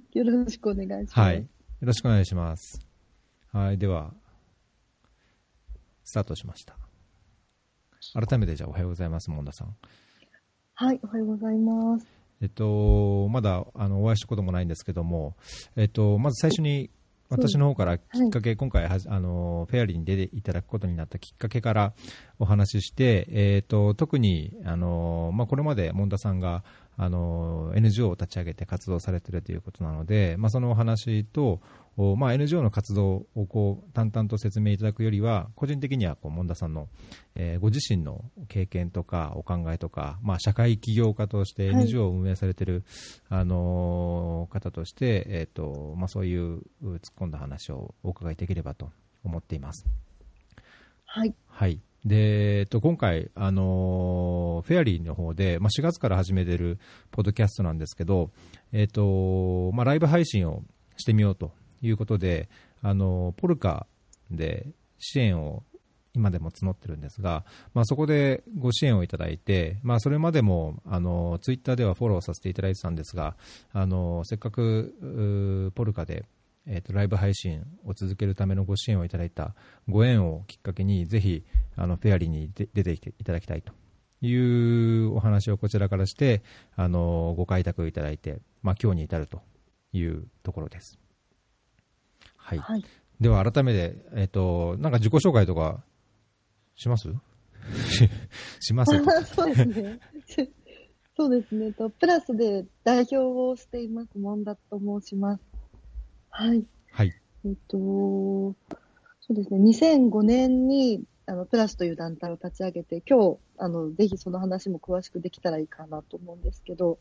よろしくお願いします。はい。よろしくお願いします。はい。では、スタートしました。改めてじゃあおはようございます、モンダさん。はい、おはようございます。えっと、まだあのお会いしたこともないんですけども、えっと、まず最初に私の方からきっかけ、今回はじあのフェアリーに出ていただくことになったきっかけからお話しして、えっと、特にあの、まあ、これまで門田さんがあの NGO を立ち上げて活動されているということなので、まあ、そのお話と、おまあ、NGO の活動をこう淡々と説明いただくよりは、個人的にはこう門田さんの、えーご自身の経験とかお考えとか、まあ、社会起業家としてはい NGO を運営されている、あのー方として、えーとまあ、そういうう突っ込んだ話をお伺いできればと思っています。はい、はい。で、えっと、今回、あのーフェアリーの方で、まあ、4月から始めてるポッドキャストなんですけど、えっと、まあ、ライブ配信をしてみようということで、あの、ポルカで支援を今でも募ってるんですが、まあ、そこでご支援をいただいて、まあ、それまでもあのツイッターではフォローさせていただいてたんですが、あのせっかくポルカで、えーとライブ配信を続けるためのご支援をいただいたご縁をきっかけに、ぜひあのフェアリーにで出てきていただきたいというお話をこちらからして、あのご開拓いただいて、まあ、今日に至るというところです。はい、はい。では改めて、えっ、と、なんか自己紹介とかします？し します？そうですね。そうですね。とプラスで代表をしています、モンダと申します。はい。はい。えっと、そうですね。2005年に、あの、プラスという団体を立ち上げて、今日、あの、ぜひその話も詳しくできたらいいかなと思うんですけど、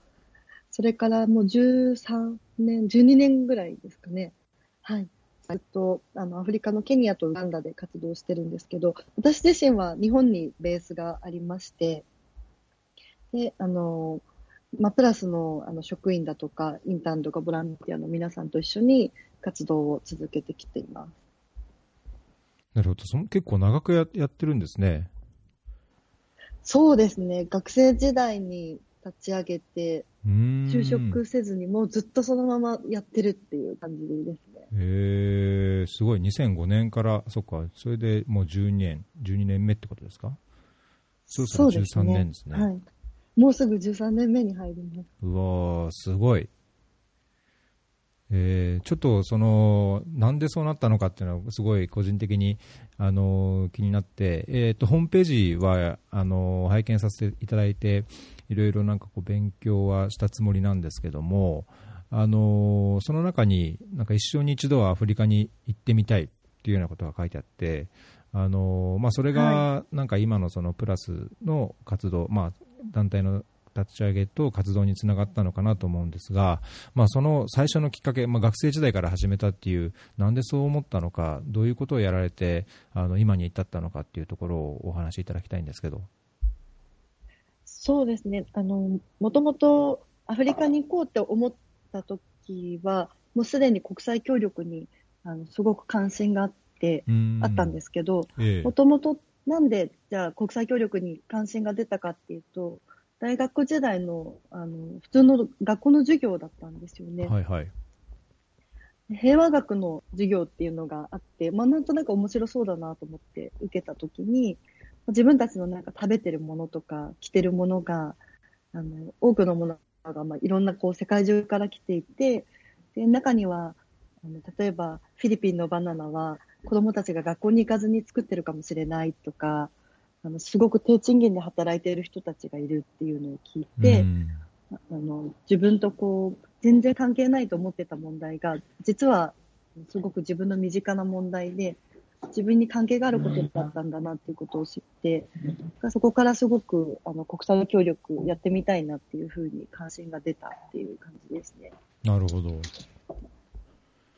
それからもう13年、12年ぐらいですかね。はい。ずっと、あの、アフリカのケニアとウガンダで活動してるんですけど、私自身は日本にベースがありまして、で、あの、まあ、プラスのあの職員だとか、インターンとかボランティアの皆さんと一緒に活動を続けてきています。なるほど。その結構長くややってるんですね。そうですね。学生時代に立ち上げて。就職せずにもうずっとそのままやってるっていう感じですね。へえ、すごい。2005年から、そっか、それでもう12年、12年目ってことですか？そうそう13年ですね。はい。もうすぐ13年目に入ります。うわー、すごい。えーちょっとその、なんでそうなったのかっていうのは、すごい個人的に、あの気になって、えーと、ホームページは、あの拝見させていただいて、いろいろなんかこう勉強はしたつもりなんですけども、あのその中に、なんか一生に一度はアフリカに行ってみたいっていうようなことが書いてあって、あのまあ、それがなんか今のそのプラスの活動、まあ、団体の立ち上げと活動につながったのかなと思うんですが、まあ、その最初のきっかけ、まあ、学生時代から始めたっていう、なんでそう思ったのか、どういうことをやられて、あの今に至ったのかっていうところをお話しいただきたいんですけど。そうですね。あの、もともとアフリカに行こうって思った時は、もうすでに国際協力に、あの、すごく関心があって、あったんですすけど、ええもともとなんで、じゃあ国際協力に関心が出たかっていうと、大学時代の、あの、普通の学校の授業だったんですよね。はいはい。平和学の授業っていうのがあって、まあなんとなく面白そうだなと思って受けたときに、自分たちのなんか食べてるものとか着てるものが、あの、多くのものが、まあいろんなこう世界中から来ていて、で、中には、あの例えばフィリピンのバナナは子供たちが学校に行かずに作ってるかもしれないとか、あの、すごく低賃金で働いている人たちがいるっていうのを聞いて、うんあの自分とこう全然関係ないと思ってた問題が実はすごく自分の身近な問題で自分に関係があることだったんだなっていうことを知ってそこからすごくあの国際協力やってみたいなっていうふうに関心が出たっていう感じですね。なるほど。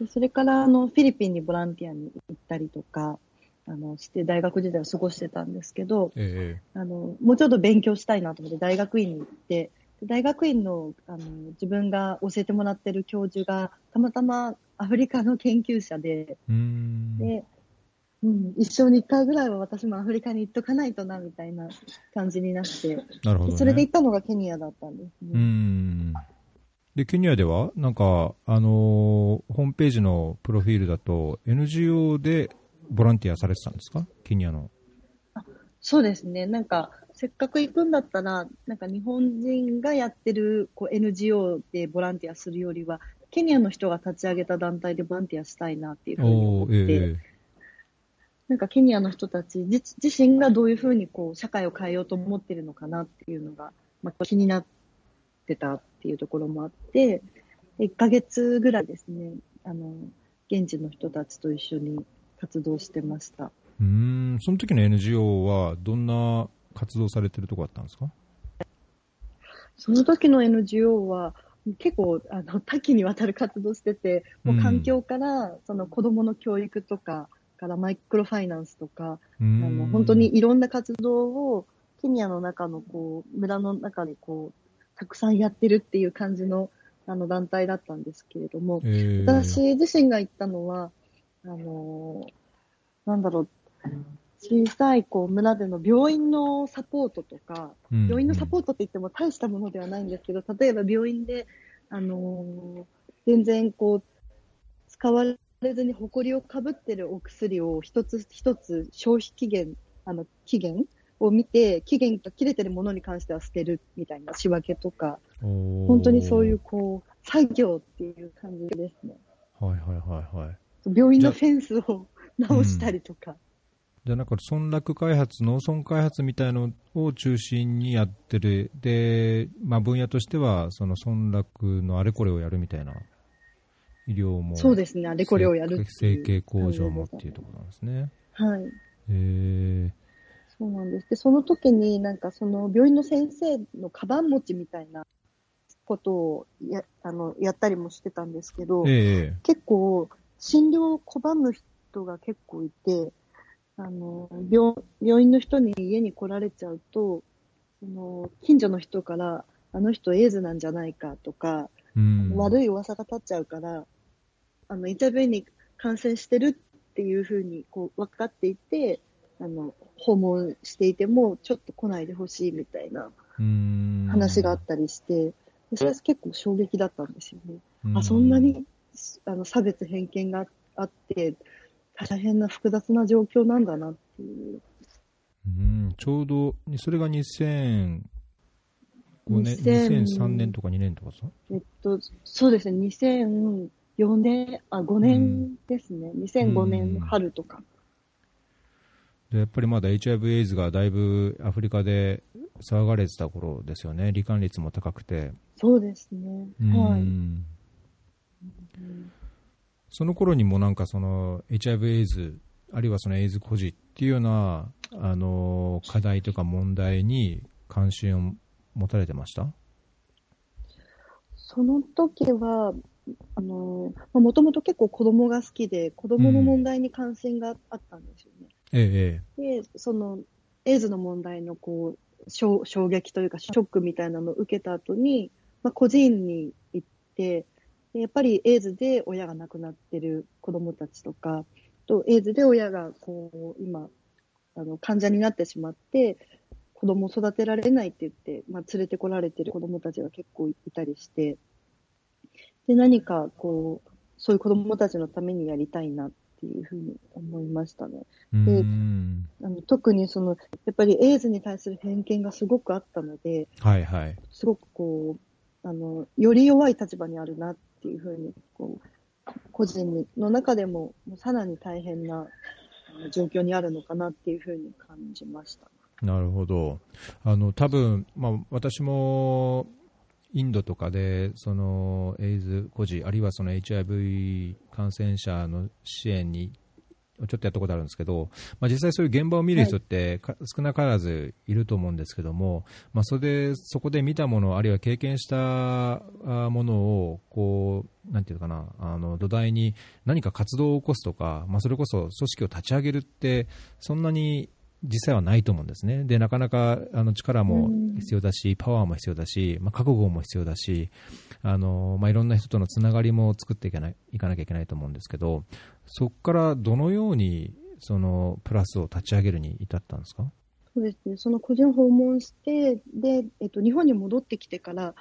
でそれからあのフィリピンにボランティアに行ったりとかあのして大学時代を過ごしてたんですけど、えあの、もうちょっと勉強したいなと思って大学院に行って、で大学院のあの自分が教えてもらってる教授がたまたまアフリカの研究者で。で、うん、一生に一回ぐらいは私もアフリカに行っとかないとなみたいな感じになって、なるほど、ね。でそれで行ったのがケニアだったんですね。ん。で、ケニアでは、なんか、あのーホームページのプロフィールだと、NGO でボランティアされてたんですか？ケニアの。そうですね。なんか、せっかく行くんだったら、なんか日本人がやってるこう NGO でボランティアするよりは、ケニアの人が立ち上げた団体でボランティアしたいなっていうふうに思おって、ーえなんかケニアの人たち自自身がどういうふうにこう社会を変えようと思ってるのかなっていうのが、まあ、気になってたっていうところもあって、1ヶ月ぐらいですね、あの、現地の人たちと一緒に活動してました。えうーん、その時の NGO は、どんな活動されてるとこだったんですか？その時の NGO は結構あの多岐にわたる活動してて、もう環境からその子供の教育とか、からマイクロファイナンスとか、うーん。あの本当にいろんな活動をケニアの中のこう村の中でこうたくさんやってるっていう感じのあの団体だったんですけれども、ええ私自身が行ったのは、あのなんだろう、小さいこう村での病院のサポートとか、うん。病院のサポートって言っても大したものではないんですけど、例えば病院で、あのー全然こう、使われずに埃をかぶってるお薬を一つ一つ消費期限、あの、期限を見て、期限が切れてるものに関しては捨てるみたいな仕分けとか、本当にそういうこう、作業っていう感じですね。はいはいはいはい。病院のフェンスを直したりとか。じゃあなんか村落開発、農村開発みたいのを中心にやってる。で、まあ分野としては、その村落のあれこれをやるみたいな。医療も。そうですね、あれこれをやる整形工場もっていうところなんですね。はい。へえそうなんです。で、その時になんかその病院の先生のカバン持ちみたいなことをやあのやったりもしてたんですけど、ええ結構診療を拒む人が結構いて、あの病病院の人に家に来られちゃうと、その近所の人から、あの人エイズなんじゃないかとか、うん。悪い噂が立っちゃうから、あの、HIV に感染してるっていうふうにこう分かっていて、あの、訪問していても、ちょっと来ないでほしいみたいなうん話があったりして、でそれは結構衝撃だったんですよね。うあ、そんなにあの差別偏見があって、大変な複雑な状況なんだなっていう。うん、ちょうど、それが2005年、2000 2003年とか2年とかさ？えっと、そうですね、2004年、あ、5年ですね。2005年の春とか。でやっぱりまだ HIV エイズがだいぶアフリカで騒がれてた頃ですよね。罹患率も高くて。そうですね。うんはい。その頃にもなんかその HIV エイズ、あるいはそのエイズ孤児っていうような、あの、課題とか問題に関心を持たれてました？その時は、あの、もともと結構子供が好きで、子供の問題に関心があったんですよね。ええ、で、その、エイズの問題のこう、衝撃というか、ショックみたいなのを受けた後に、まあ、個人に行って、やっぱりエイズで親が亡くなってる子供たちとか、とエイズで親がこう、今、あの、患者になってしまって、子供を育てられないって言って、まあ、連れてこられてる子供たちが結構いたりして、で、何かこう、そういう子供たちのためにやりたいなっていうふうに思いましたね。え。うん。あの特にその、やっぱりエイズに対する偏見がすごくあったので、はいはい。すごくこう、あの、より弱い立場にあるなっていうふうに、こう、個人の中でも、さらに大変な状況にあるのかなっていうふうに感じました。なるほど。あの、多分、まあ、私も、インドとかで、その、エイズ孤児、あるいはその HIV 感染者の支援に、ちょっとやったことあるんですけど、まあ、実際そういう現場を見る人ってか、少なからずいると思うんですけども、まあ、それで、そこで見たもの、あるいは経験したあものを、こう、なんていうのかな、あの、土台に何か活動を起こすとか、まあ、それこそ組織を立ち上げるって、そんなに実際はないと思うんですね。で、なかなかあの力も必要だし、パワーも必要だし、まあ、覚悟も必要だし、あの、まあ、いろんな人とのつながりも作っていかないいかなきゃいけないと思うんですけど、そこからどのように、その、プラスを立ち上げるに至ったんですか？そうですね。その個人を訪問して、で、えっと、日本に戻ってきてから、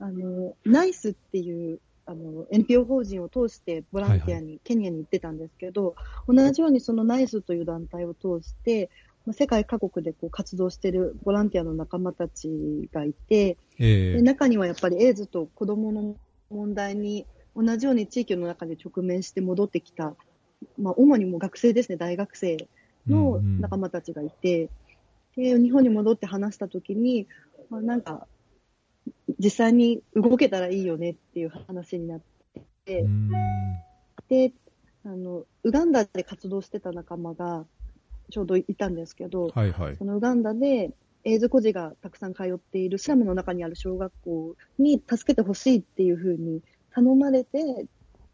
あの、ナイスっていう、あの、NPO 法人を通してボランティアに、ケニアに行ってたんですけど、同じようにそのナイスという団体を通して、まあ世界各国でこう活動しているボランティアの仲間たちがいて、ええ。で中にはやっぱりエイズと子供の問題に同じように地域の中で直面して戻ってきた、まあ、主にもう学生ですね、大学生の仲間たちがいて、で日本に戻って話したときに、まあ、なんか、実際に動けたらいいよねっていう話になって、うん。であのウガンダで活動してた仲間がちょうどいたんですけど、はいはい。そのウガンダで、エイズ孤児がたくさん通っているスラムの中にある小学校に助けてほしいっていうふうに頼まれて、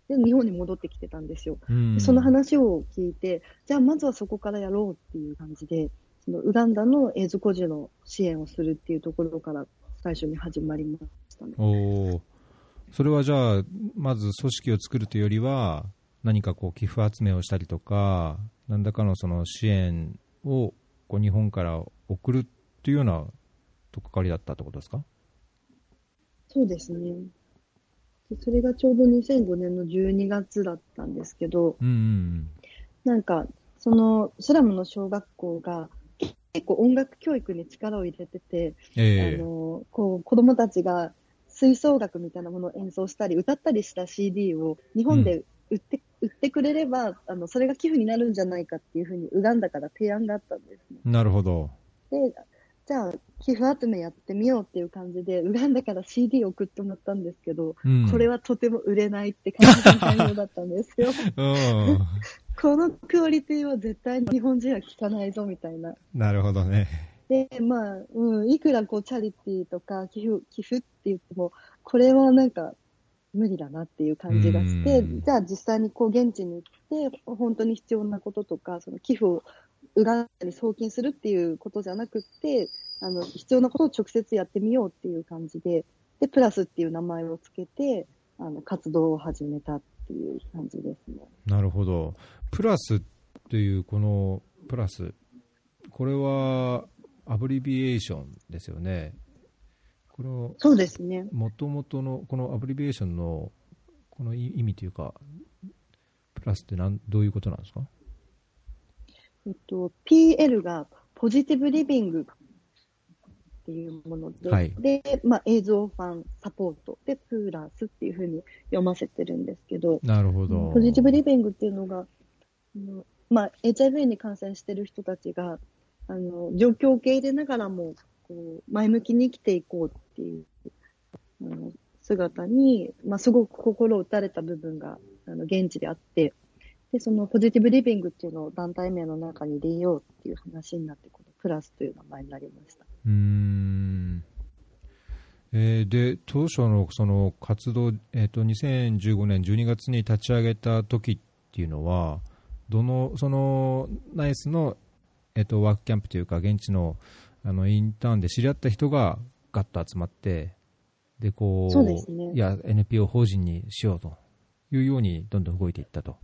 で、日本に戻ってきてたんですよ。うんでその話を聞いて、じゃあまずはそこからやろうっていう感じで、そのウガンダのエイズ孤児の支援をするっていうところから最初に始まりましたね。おーそれはじゃあ、まず組織を作るというよりは、何かこう寄付集めをしたりとか、何らかのその支援をこう日本から送るっていうようなとっかかりだったってことですか？そうですね。でそれがちょうど2005年の12月だったんですけど、うんうんなんか、そのスラムの小学校が結構音楽教育に力を入れてて、ええ。あの、こう、子供たちが吹奏楽みたいなものを演奏したり、歌ったりした CD を日本で売って、売ってくれれば、あの、それが寄付になるんじゃないかっていうふうに、ウガンダから提案があったんですね。なるほど。で、じゃあ、寄付集めやってみようっていう感じで、ウガンダから CD を送ってもらったんですけど、うん、これはとても売れないって感じの内容だったんですよ。うん。このクオリティは絶対に日本人は聞かないぞみたいな。なるほどね。で、まあ、うん、いくらこう、チャリティーとか寄付、寄付って言っても、これはなんか、無理だなっていう感じがして、うんじゃあ実際にこう、現地に行って、本当に必要なこととか、その寄付を裏に送金するっていうことじゃなくって、あの、必要なことを直接やってみようっていう感じで、で、プラスっていう名前をつけて、あの、活動を始めたっていう感じですね。なるほど。プラスというこのプラス、これはアブリビエーションですよね。このそうですね。もともとのこのアブリビエーションのこの意味というか、プラスってなんどういうことなんですか？えっと、PL がポジティブリビングっていうもので、はいで、まあ、映像ファンサポートで、プラスっていうふうに読ませてるんですけど、なるほど。ポジティブリビングっていうのが、うんまあ、HIV に感染してる人たちが、あの、状況を受け入れながらも、こう、前向きに生きていこうっていう、あの、姿に、まあ、すごく心を打たれた部分が、あの、現地であって、で、そのポジティブリビングっていうのを団体名の中に入れようっていう話になって、このプラスという名前になりました。うん。えーで、当初のその活動、えっ、と、2015年12月に立ち上げた時っていうのは、どの、その、ナイスの、えっ、と、ワークキャンプというか、現地の、あの、インターンで知り合った人がガッと集まって、で、こう、そうですねいや、NPO 法人にしようというように、どんどん動いていったと。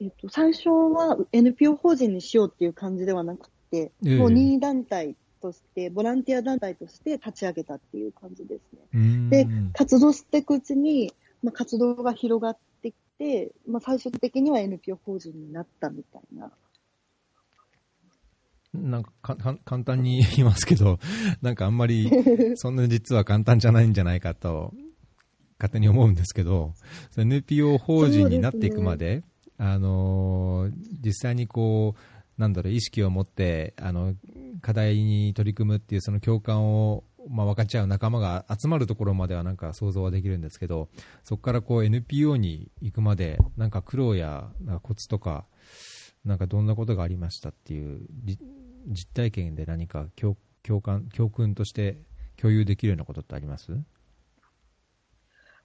えっと、最初は NPO 法人にしようっていう感じではなくて、ええもう任意団体として、ボランティア団体として立ち上げたっていう感じですね。で、活動していくうちに、まあ、活動が広がってきて、まあ、最終的には NPO 法人になったみたいな。なんか簡単に言いますけど、なんかあんまり そんな実は簡単じゃないんじゃないかと勝手に思うんですけど、NPO 法人になっていくまで、あのー実際にこう、なんだろう、意識を持って、あの、課題に取り組むっていうその共感を、まあ、分かち合う仲間が集まるところまではなんか想像はできるんですけど、そこからこう NPO に行くまで、なんか苦労やコツとか、なんかどんなことがありましたっていう、じ実体験で何か共共感、教訓として共有できるようなことってあります？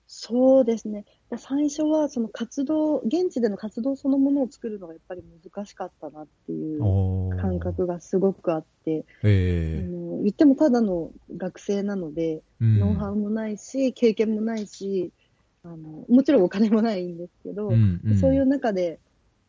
そうですね。最初はその活動、現地での活動そのものを作るのがやっぱり難しかったなっていう感覚がすごくあって、あえ。えの言ってもただの学生なので、うん。ノウハウもないし、経験もないし、あのもちろんお金もないんですけど、うんうん。そういう中で、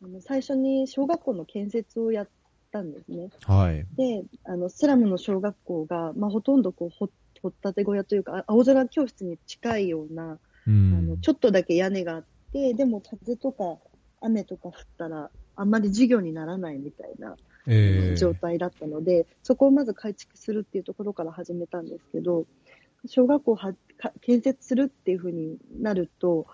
あの最初に小学校の建設をやったんですね。はい。で、あのスラムの小学校が、まあ、ほとんどこうほ掘ったて小屋というか、青空教室に近いような、うんあの、ちょっとだけ屋根があって、でも風とか雨とか降ったら、あんまり授業にならないみたいなえー状態だったので、そこをまず改築するっていうところから始めたんですけど、小学校をはか建設するっていうふうになると、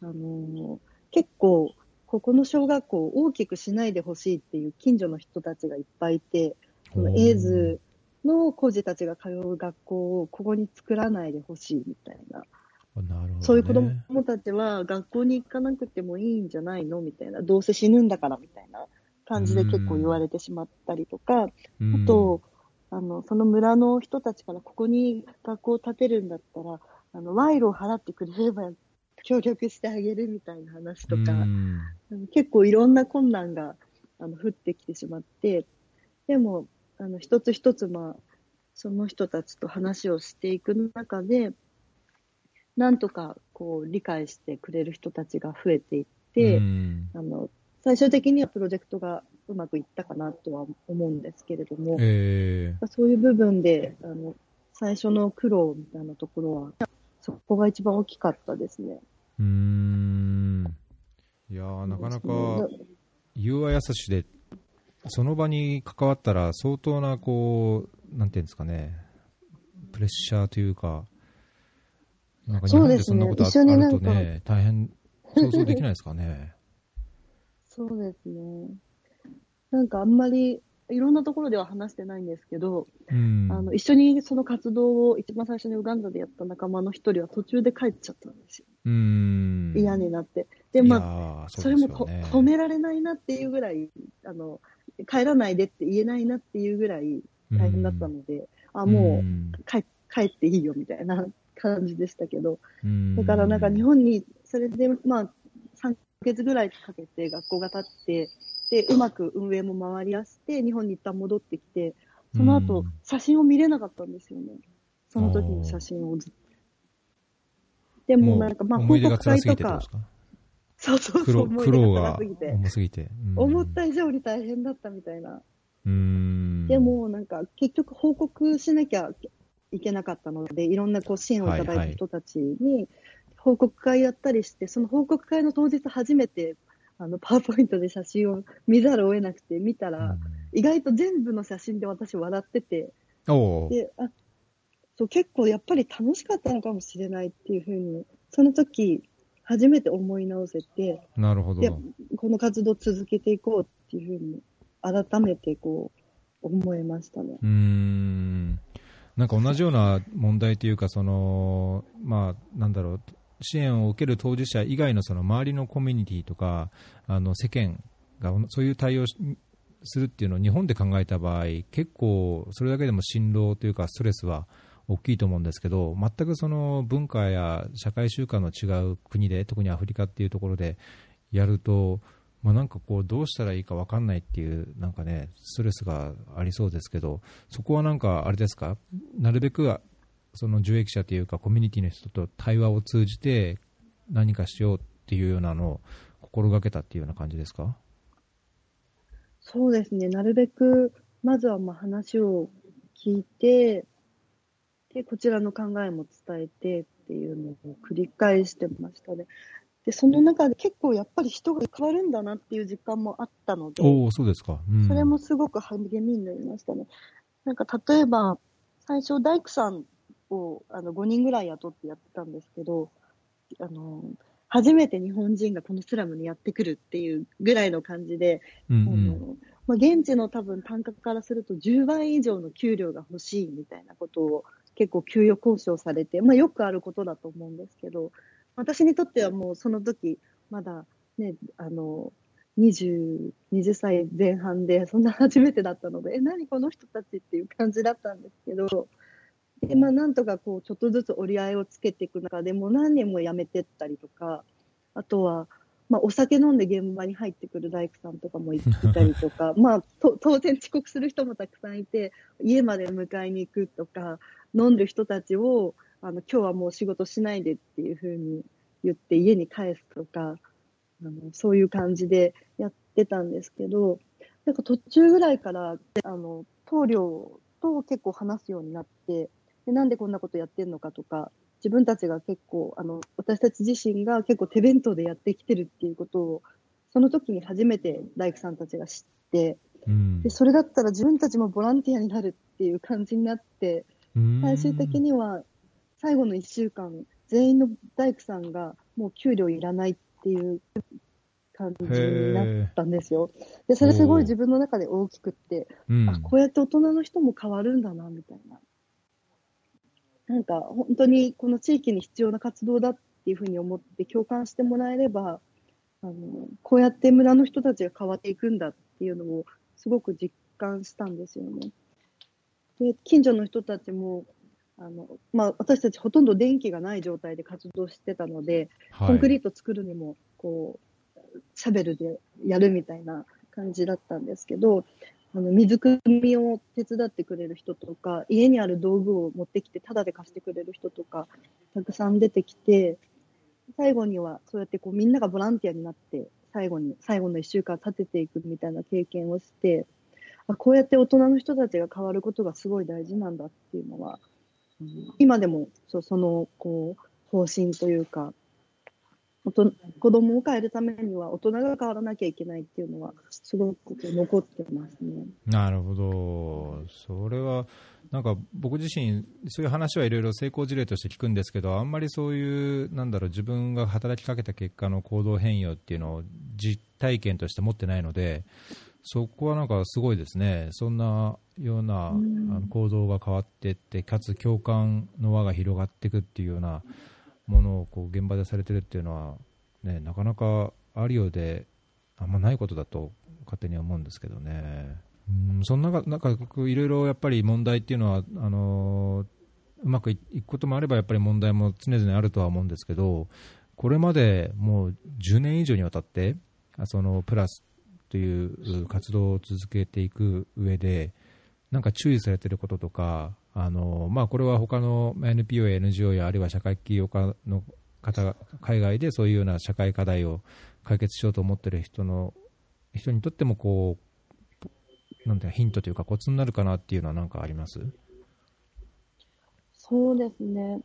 あのー結構、ここの小学校を大きくしないでほしいっていう近所の人たちがいっぱいいて、そのエイズの孤児たちが通う学校をここに作らないでほしいみたいな。なるほどね。そういう子供たちは学校に行かなくてもいいんじゃないの？みたいな。どうせ死ぬんだからみたいな感じで結構言われてしまったりとか、うん。あと、あの、その村の人たちからここに学校を建てるんだったら、あの、賄賂を払ってくれれば協力してあげるみたいな話とか、結構いろんな困難があの降ってきてしまって、でも、あの、一つ一つ、まあ、その人たちと話をしていく中で、なんとか、こう、理解してくれる人たちが増えていって、うん。あの、最終的にはプロジェクトがうまくいったかなとは思うんですけれども、え。そういう部分で、あの、最初の苦労みたいなところは、そこが一番大きかったですね。ーうーん。いやーなかなかそう言うは優しで、その場に関わったら相当なこう、なんていうんですかね、プレッシャーというか、なんか日本でそんなことあ,、ねあるとね、大変想像できないですかね。そうですね。なんかあんまり、いろんなところでは話してないんですけど、うん、あの、一緒にその活動を一番最初にウガンダでやった仲間の一人は途中で帰っちゃったんですよ。うーん。嫌になって。で、まあ、あそれもと止められないなっていうぐらい、あの、帰らないでって言えないなっていうぐらい大変だったので、あ、もう帰帰っていいよみたいな感じでしたけど、うん、だからなんか日本に、それでまあ、3ヶ月ぐらいかけて学校が建って、で、うまく運営も回り出して、日本に一旦戻ってきて、その後うん、写真を見れなかったんですよね。その時の写真をずっと。でもなんか、まあ、報告会とかそうそうそう、苦労思い出苦労がが辛すぎて、重すぎて。うん思った以上に大変だったみたいな。うーんで、もなんか、結局報告しなきゃいけなかったので、いろんなこう支援をいただいた人たちに報告会やったりして、その報告会の当日初めて、あの、パワーポイントで写真を見ざるを得なくて、見たら、意外と全部の写真で私笑ってて、で、あ、そう、結構やっぱり楽しかったのかもしれないっていうふうに、その時、初めて思い直せて、なるほど。でこの活動を続けていこうっていうふうに、改めてこう、思いましたね。うーんなんか同じような問題というか、そのまあ、なんだろう、支援を受ける当事者以外のその周りのコミュニティとか、あの世間がそういう対応するっていうのを日本で考えた場合、結構それだけでも辛労というか、ストレスは大きいと思うんですけど、全くその文化や社会習慣の違う国で、特にアフリカっていうところでやると、まあ、なんかこうどうしたらいいか分かんないっていうなんかねストレスがありそうですけどそこはなんかあれですか？なるべくその受益者というかコミュニティの人と対話を通じて何かしようっていうようなのを心がけたっていうような感じですか？そうですね。なるべく、まずはまあ話を聞いて、で、こちらの考えも伝えてっていうのを繰り返してましたね。で、その中で結構やっぱり人が変わるんだなっていう実感もあったので、おおそうですか、うんそれもすごく励みになりましたね。なんか例えば、最初大工さんをあの5人ぐらい雇ってやってたんですけど、あの、初めて日本人がこのスラムにやってくるっていうぐらいの感じで、うんあのまあ、現地の多分単価からすると10倍以上の給料が欲しいみたいなことを結構給与交渉されて、まあ、よくあることだと思うんですけど、私にとってはもうその時、まだね、あの、20、20歳前半で、そんな初めてだったので、え、何この人たちっていう感じだったんですけど、で、まあ、なんとかこう、ちょっとずつ折り合いをつけていく中でもう何年も辞めてったりとか、あとは、まあ、お酒飲んで現場に入ってくる大工さんとかもいいたりとか、まあ、と当然遅刻する人もたくさんいて、家まで迎えに行くとか、飲んでる人たちを、あの、今日はもう仕事しないでっていうふうに言って家に返すとか、あの、そういう感じでやってたんですけど、なんか途中ぐらいから、あの、棟梁と結構話すようになって、でなんでこんなことやってんのかとか、自分たちが結構、あの、私たち自身が結構手弁当でやってきてるっていうことを、その時に初めて大工さんたちが知って、うん、でそれだったら自分たちもボランティアになるっていう感じになって、最終的には最後の1週間、全員の大工さんがもう給料いらないっていう感じになったんですよ。で、それすごい自分の中で大きくって、うん、あ、こうやって大人の人も変わるんだな、みたいな。なんか、本当にこの地域に必要な活動だっていうふうに思って共感してもらえれば、あの、こうやって村の人たちが変わっていくんだっていうのをすごく実感したんですよね。で、近所の人たちも、あの、まあ、私たちほとんど電気がない状態で活動してたので、はい、コンクリート作るにも、こう、シャベルでやるみたいな感じだったんですけど、あの、水汲みを手伝ってくれる人とか、家にある道具を持ってきてタダで貸してくれる人とか、たくさん出てきて、最後にはそうやってこうみんながボランティアになって、最後に、最後の一週間立てていくみたいな経験をして、あこうやって大人の人たちが変わることがすごい大事なんだっていうのは、うん、今でもそそのこう方針というか、子供を変えるためには大人が変わらなきゃいけないっていうのは、すごく残ってますね。なるほど。それは、なんか僕自身、そういう話はいろいろ成功事例として聞くんですけど、あんまりそういう、なんだろう、自分が働きかけた結果の行動変容っていうのを実体験として持ってないので、そこはなんかすごいですね、そんなような、あの行動が変わっていって、かつ共感の輪が広がっていくっていうようなものをこう現場でされてるっていうのは、ね、なかなかあるようで、あんまないことだと勝手に思うんですけどね。うんその中、なんかいろいろやっぱり問題っていうのは、あのうまくいくこともあれば、やっぱり問題も常々あるとは思うんですけど、これまでもう10年以上にわたって、そのプラスという活動を続けていく上で、なんか注意されてることとか、あのまあ、これは他の NPO や NGO やあるいは社会起業家の方が海外でそういうような社会課題を解決しようと思っている人の人にとってもこうなんてヒントというかコツになるかなっていうのは何かあります？そうですね。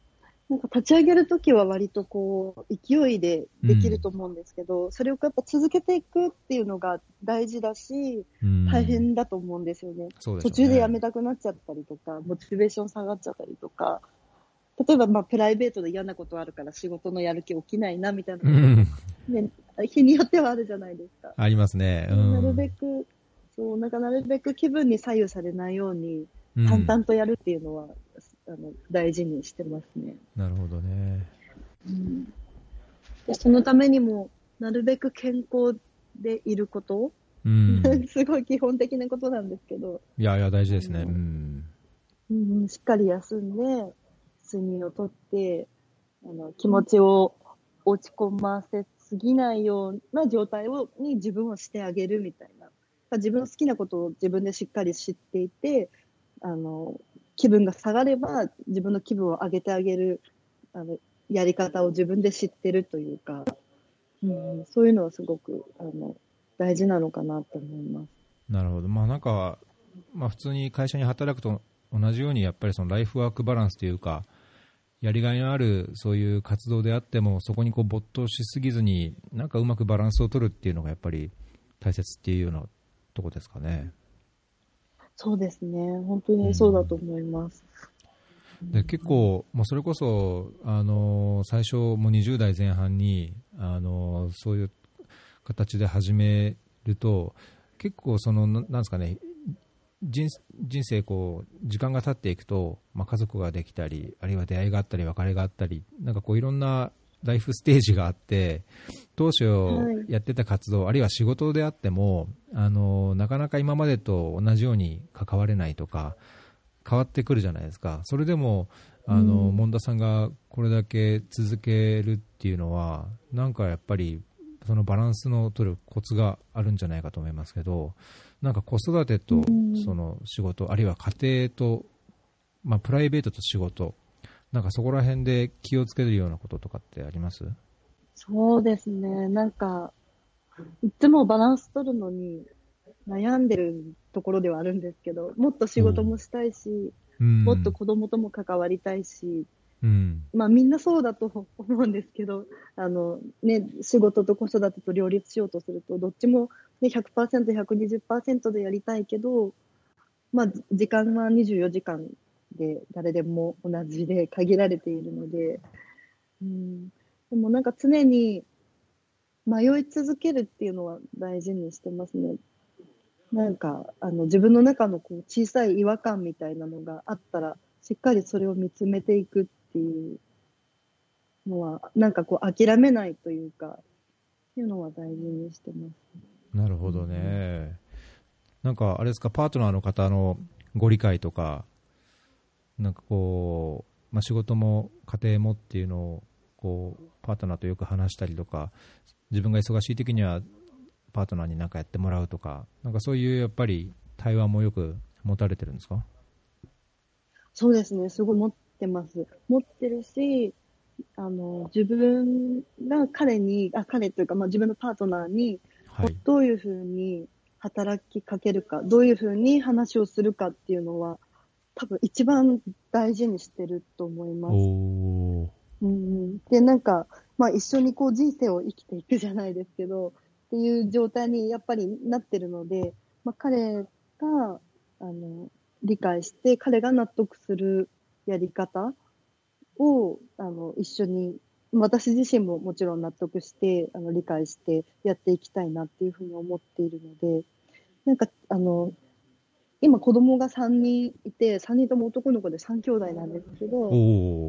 なんか立ち上げるときは割とこう、勢いでできると思うんですけど、うん、それをやっぱ続けていくっていうのが大事だし、うん、大変だと思うんですよね。ね途中でやめたくなっちゃったりとか、モチベーション下がっちゃったりとか、例えばまあプライベートで嫌なことあるから仕事のやる気起きないなみたいな、ね、日によってはあるじゃないですか。ありますね。うん、なるべく、そう、なんかなるべく気分に左右されないように、淡々とやるっていうのは、あの大事にしてますね。なるほどね。うん、でそのためにも、なるべく健康でいること、うん、すごい基本的なことなんですけど。いやいや、大事ですね。うん、うん、しっかり休んで、睡眠をとって、あの気持ちを落ち込ませすぎないような状態をに自分をしてあげるみたいな。自分の好きなことを自分でしっかり知っていて、あの、気分が下がれば自分の気分を上げてあげるあのやり方を自分で知ってるというか、うん、そういうのはすごくあの大事なのかなと思います。なるほど。まあなんか、まあ普通に会社に働くと同じようにやっぱりそのライフワークバランスというか、やりがいのあるそういう活動であっても、そこにこう没頭しすぎずに、なんかうまくバランスを取るっていうのがやっぱり大切っていうようなとこですかね。そうですね、本当にそうだと思います。で結構、もうそれこそ、あの最初、もう20代前半に、あのそういう形で始めると、結構その、なんですかね、人人生こう、時間が経っていくと、まあ、家族ができたり、あるいは出会いがあったり、別れがあったり、なんかこういろんなライフステージがあって、当初やってた活動、はい、あるいは仕事であっても、あの、なかなか今までと同じように関われないとか、変わってくるじゃないですか。それでも、あの、うん、門田さんがこれだけ続けるっていうのは、なんかやっぱり、そのバランスの取るコツがあるんじゃないかと思いますけど、なんか子育てとその仕事、うん、あるいは家庭と、まあ、プライベートと仕事、なんかそこら辺で気をつけるようなこととかってあります？そうですね。なんか、いつもバランス取るのに悩んでるところではあるんですけど、もっと仕事もしたいし、うんもっと子供とも関わりたいし、うん。まあみんなそうだと思うんですけど、あのね、仕事と子育てと両立しようとすると、どっちも、ね、100%、120%でやりたいけど、まあ時間は24時間で誰でも同じで限られているので、うん、でもなんか常に迷い続けるっていうのは大事にしてますね。なんかあの自分の中のこう小さい違和感みたいなのがあったら、しっかりそれを見つめていくっていうのは、なんかこう諦めないというか、っていうのは大事にしてます。なるほどね。なんか、あれですか、パートナーの方のご理解とか、なんかこう、まあ、仕事も家庭もっていうのを、こう、パートナーとよく話したりとか、自分が忙しい時には、パートナーに何かやってもらうとか、なんかそういうやっぱり対話もよく持たれてるんですか？そうですね、すごい持ってます。持ってるし、あの、自分が彼に、あ、彼というか、まあ自分のパートナーに、はい。どういうふうに働きかけるか、どういうふうに話をするかっていうのは、多分一番大事にしてると思います。うん、で、なんか、まあ一緒にこう人生を生きていくじゃないですけど、っていう状態にやっぱりなってるので、まあ彼が、あの、理解して、彼が納得するやり方を、あの、一緒に、私自身ももちろん納得して、あの、理解してやっていきたいなっていうふうに思っているので、なんか、あの、今子供が3人いて、3人とも男の子で3兄弟なんですけど。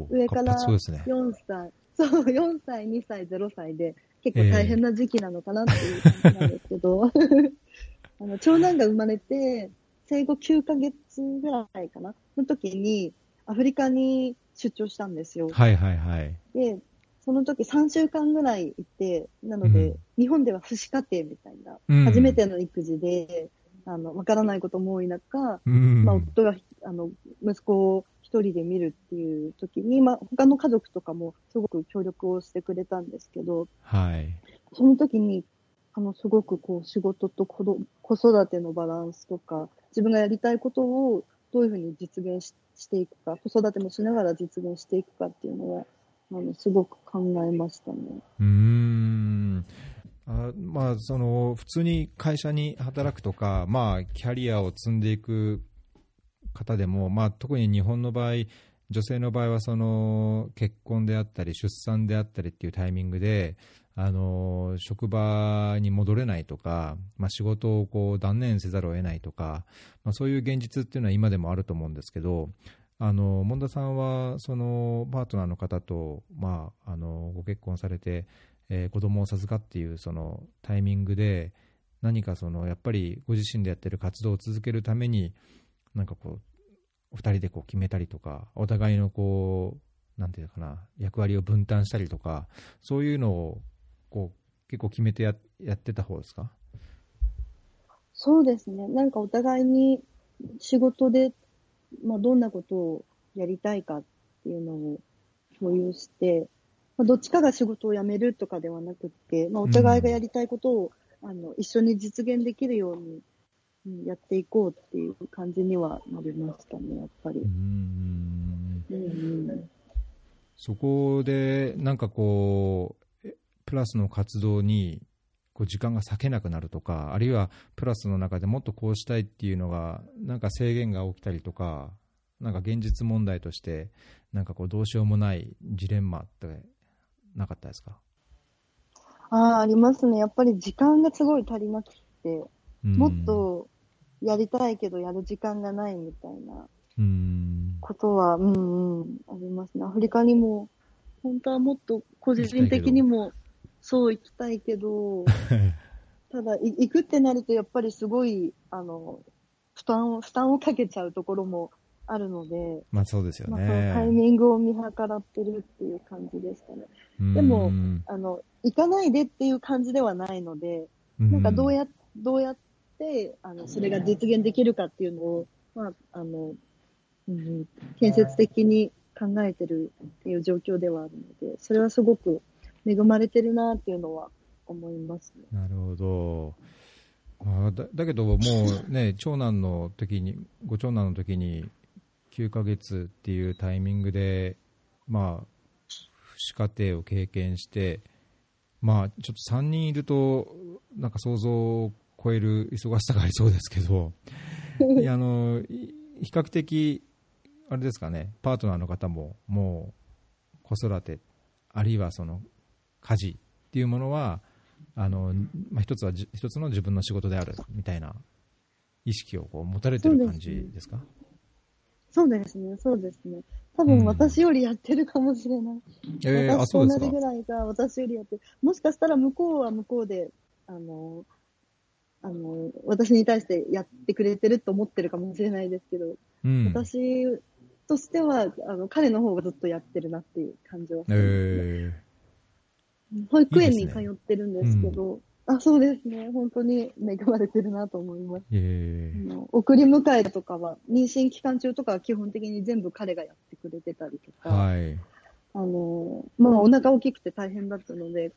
上から活発そうね。4歳、そう、4歳、2歳、0歳で、結構大変な時期なのかなっていう感じなんですけど、あの長男が生まれて、生後9ヶ月ぐらいかなの時に、アフリカに出張したんですよ。はいはいはい。で、その時3週間ぐらいいて、なので、うん日本では父子家庭みたいな、うん初めての育児で、あの、わからないことも多い中、うん。まあ、夫が、あの、息子を一人で見るっていう時に、まあ、他の家族とかもすごく協力をしてくれたんですけど、はい。その時に、あの、すごくこう、仕事と子ど子育てのバランスとか、自分がやりたいことをどういうふうに実現ししていくか、子育てもしながら実現していくかっていうのは、あの、すごく考えましたね。うーんあまあ、その普通に会社に働くとか、まあ、キャリアを積んでいく方でも、まあ、特に日本の場合、女性の場合はその結婚であったり、出産であったりっていうタイミングで、あの職場に戻れないとか、まあ、仕事をこう断念せざるを得ないとか、まあ、そういう現実っていうのは今でもあると思うんですけど、あの門田さんはそのパートナーの方と、まあ、あのご結婚されて、えー子供を授かっていうそのタイミングで何かそのやっぱりご自身でやってる活動を続けるためになんかこうお二人でこう決めたりとかお互いのこうなんていうのかな役割を分担したりとかそういうのをこう結構決めてややってた方ですか？そうですね。なんかお互いに仕事で、まあ、どんなことをやりたいかっていうのを共有して、どっちかが仕事を辞めるとかではなくって、まあ、お互いがやりたいことを、あの一緒に実現できるように、うんやっていこうっていう感じにはなりましたね、やっぱり。うー。ん。うんうん。そこでなんかこうえプラスの活動にこう時間が割けなくなるとかあるいはプラスの中でもっとこうしたいっていうのがなんか制限が起きたりとかなんか現実問題としてなんかこうどうしようもないジレンマってなかったですか、ああ、ありますね。やっぱり時間がすごい足りなくて、うんもっとやりたいけどやる時間がないみたいなうんことは、うんうん、ありますね。アフリカにも、本当はもっと個人的にも、そう行きたいけど、ただ、い行くってなると、やっぱりすごい、あの、負担を、負担をかけちゃうところもあるので、まあそうですよまあ、そのタイねミングを見計らってるっていう感じでしたね。でもうんあの、行かないでっていう感じではないので、なんかどうや、どうやって、あの、それが実現できるかっていうのを、まあ、あの、うん、建設的に考えてるっていう状況ではあるので、それはすごく恵まれてるなっていうのは思いますね。なるほど。あーだだけど、もうね、長男の時に、ご長男の時に9ヶ月っていうタイミングで、まあ、父子家庭を経験して、まあ、ちょっと3人いると、なんか想像を超える忙しさがありそうですけど、いやあの比較的、あれですかね、パートナーの方ももう子育て、あるいはその家事っていうものは、あのまあ、一つは一つの自分の仕事であるみたいな意識をこう持たれてる感じですか？そうですね、そうですね。多分私よりやってるかもしれない。うん、えー、私と同じぐらいが私よりやってる。もしかしたら向こうは向こうで、あの、あの、私に対してやってくれてると思ってるかもしれないですけど、うん、私としては、あの、彼の方がずっとやってるなっていう感じはする、えー、保育園に通ってるんですけど、いいあ、そうですね。本当に恵まれてるなと思います。えー、送り迎えとかは、妊娠期間中とかは基本的に全部彼がやってくれてたりとか、はい、あの、まあお腹大きくて大変だったので、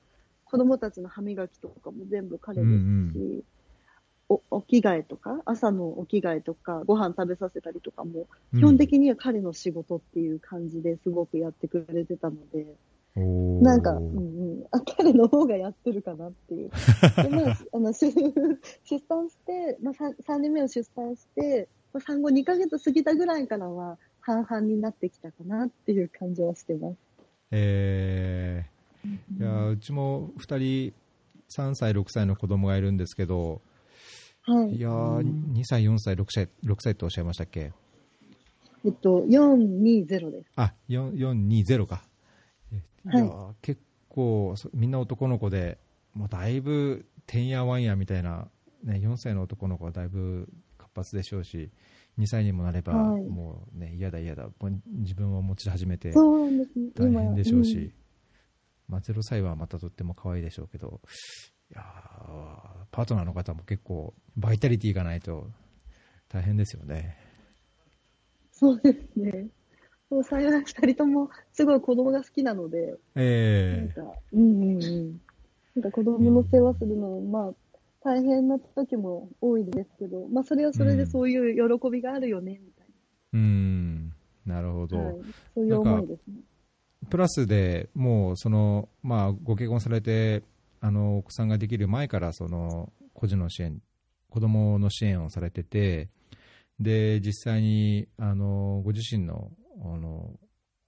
子供たちの歯磨きとかも全部彼ですし、うんうん。お、お着替えとか、朝のお着替えとか、ご飯食べさせたりとかも、基本的には彼の仕事っていう感じですごくやってくれてたので、なんか、うんうん、あ、彼の方がやってるかなっていう。でまあ、あの出産して、まあ3、3人目を出産して、まあ、産後2ヶ月過ぎたぐらいからは半々になってきたかなっていう感じはしてます。えー、いやうちも2人、3歳、6歳の子供がいるんですけど、はい、いやー、2歳、4歳、6歳、6歳とおっしゃいましたっけ？えっと、420です。あ、420か。いや、結構、みんな男の子で、もうだいぶてんやわんやみたいな、ね、4歳の男の子はだいぶ活発でしょうし、2歳にもなれば、もうね、嫌だ嫌だ、自分を持ち始めて、大変でしょうし、まあ、0歳はまたとっても可愛いでしょうけど、いやパートナーの方も結構、バイタリティがないと大変ですよね。そうですね。そう幸い二人ともすごい子供が好きなので、えー、なんか、うんうんうん。なんか子供の世話するの、まあ、大変な時も多いですけど、まあ、それはそれでそういう喜びがあるよね、みたいな。うん、なるほど、はい。そういう思いですね。プラスでもう、その、まあ、ご結婚されて、あの、お子さんができる前から、その、孤児の支援、子供の支援をされてて、で、実際に、あの、ご自身のあの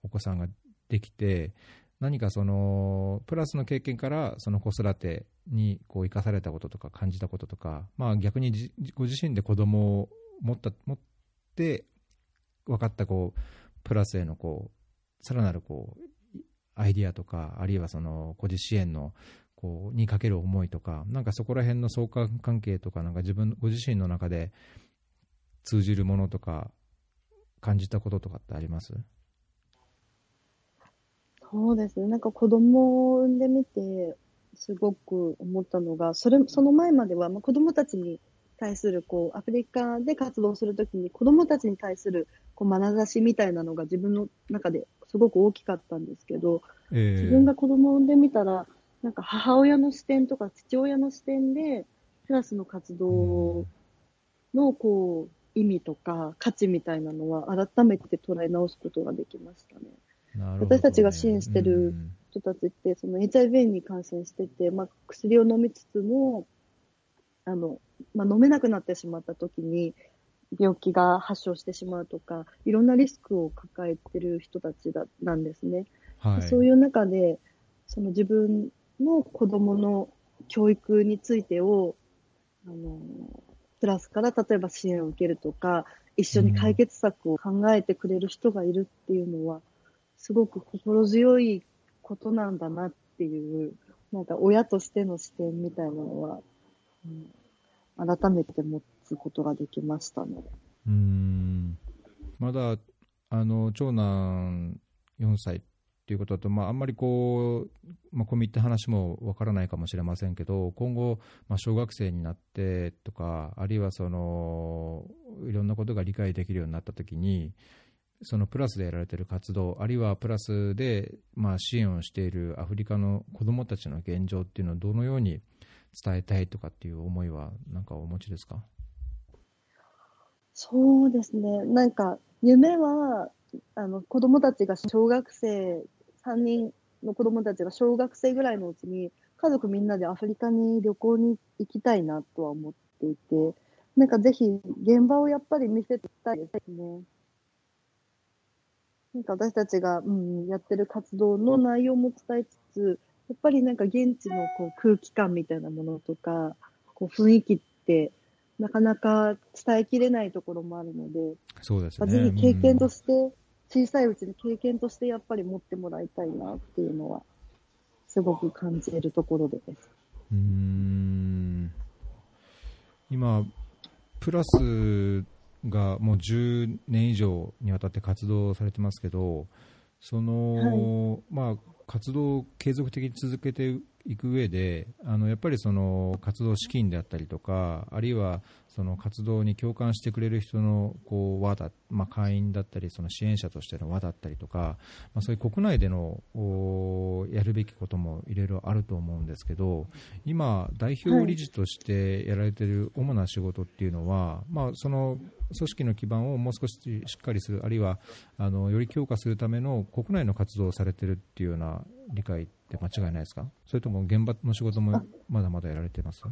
お子さんができて、何かそのプラスの経験からその子育てにこう生かされたこととか感じたこととか、まあ、逆にご自身で子供を持った持って分かったこうプラスへのこうさらなるこうアイディアとかあるいはその孤児支援のこうにかける思いとかなんかそこら辺の相関関係とかなんか自分ご自身の中で通じるものとか感じたこととかってあります？そうですね。なんか子供を産んでみて、すごく思ったのが、それ、その前までは、まあ、子供たちに対する、こう、アフリカで活動するときに、子供たちに対する、こう、眼差しみたいなのが自分の中ですごく大きかったんですけど、えー、自分が子供を産んでみたら、なんか母親の視点とか父親の視点で、クラスの活動の、こう、意味とか価値みたいなのは改めて捉え直すことができましたね。ね私たちが支援してる人たちって、その HIV に感染してて、まあ、薬を飲みつつも、あの、まあ、飲めなくなってしまった時に、病気が発症してしまうとか、いろんなリスクを抱えてる人たちだなんですね。はい、そういう中で、その自分の子供の教育についてを、あの、プラスから例えば支援を受けるとか、一緒に解決策を考えてくれる人がいるっていうのは、すごく心強いことなんだなっていう、なんか親としての視点みたいなのは、うん、改めて持つことができましたね。うんまだあの長男4歳ということだと、まあ、あんまりこう、まあ、込み入った話もわからないかもしれませんけど、今後、まあ、小学生になってとか、あるいはそのいろんなことが理解できるようになったときに、そのプラスでやられている活動、あるいはプラスで、まあ、支援をしているアフリカの子どもたちの現状っていうのをどのように伝えたいとかっていう思いは、なんかお持ちですか？そうですね、なんか夢は、あの、子供たちが小学生、3人の子供たちが小学生ぐらいのうちに、家族みんなでアフリカに旅行に行きたいなとは思っていて、なんかぜひ現場をやっぱり見せたいですね。なんか私たちが、うん、やってる活動の内容も伝えつつ、やっぱりなんか現地のこう空気感みたいなものとか、こう雰囲気ってなかなか伝えきれないところもあるので、そうですね。ぜひ経験として、うん、小さいうちに経験としてやっぱり持ってもらいたいなっていうのは、すごく感じるところです。うん今、プラスがもう10年以上にわたって活動されてますけど、その、はい、まあ、活動を継続的に続けていく上であのやっぱりその活動資金であったりとかあるいはその活動に共感してくれる人のこう輪だ、まあ、会員だったりその支援者としての輪だったりとか、まあ、そういう国内でのやるべきこともいろいろあると思うんですけど今、代表理事としてやられている主な仕事っていうのは、まあ、その組織の基盤をもう少ししっかりするあるいはあのより強化するための国内の活動をされているっていうような理解って間違いないですか？それとも現場の仕事もまだまだやられています？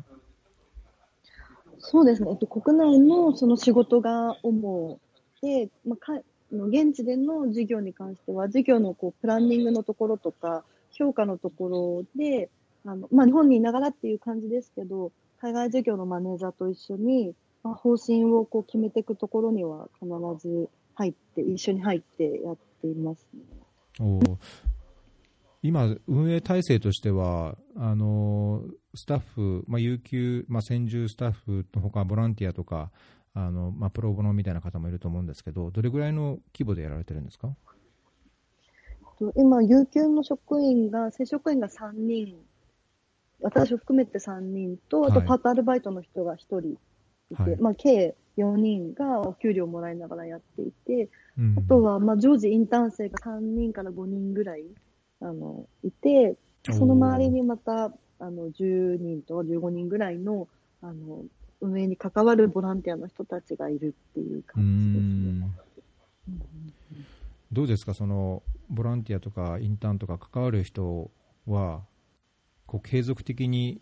そうですね、えっと、国内のその仕事が主で、まあ、か現地での授業に関しては、授業のこうプランニングのところとか、評価のところで、あのまあ、日本にいながらっていう感じですけど、海外授業のマネージャーと一緒に、まあ、方針をこう決めていくところには必ず入って、一緒に入ってやっていますね。お今、運営体制としては、あのスタッフ、まあ、有給、まあ、専従スタッフのほか、ボランティアとか、あのまあ、プロボノみたいな方もいると思うんですけど、どれぐらいの規模でやられてるんですか？今、有給の職員が、正職員が3人、私を含めて3人と、あとパートアルバイトの人が1人いて、はい、まあ、計4人がお給料をもらいながらやっていて、うん、あとは、まあ、常時インターン生が3人から5人ぐらいあの、いて、その周りにまた、あの、10人と15人ぐらいの、あの、運営に関わるボランティアの人たちがいるっていう感じですね。どうですか、その、ボランティアとかインターンとか関わる人は、こう、継続的に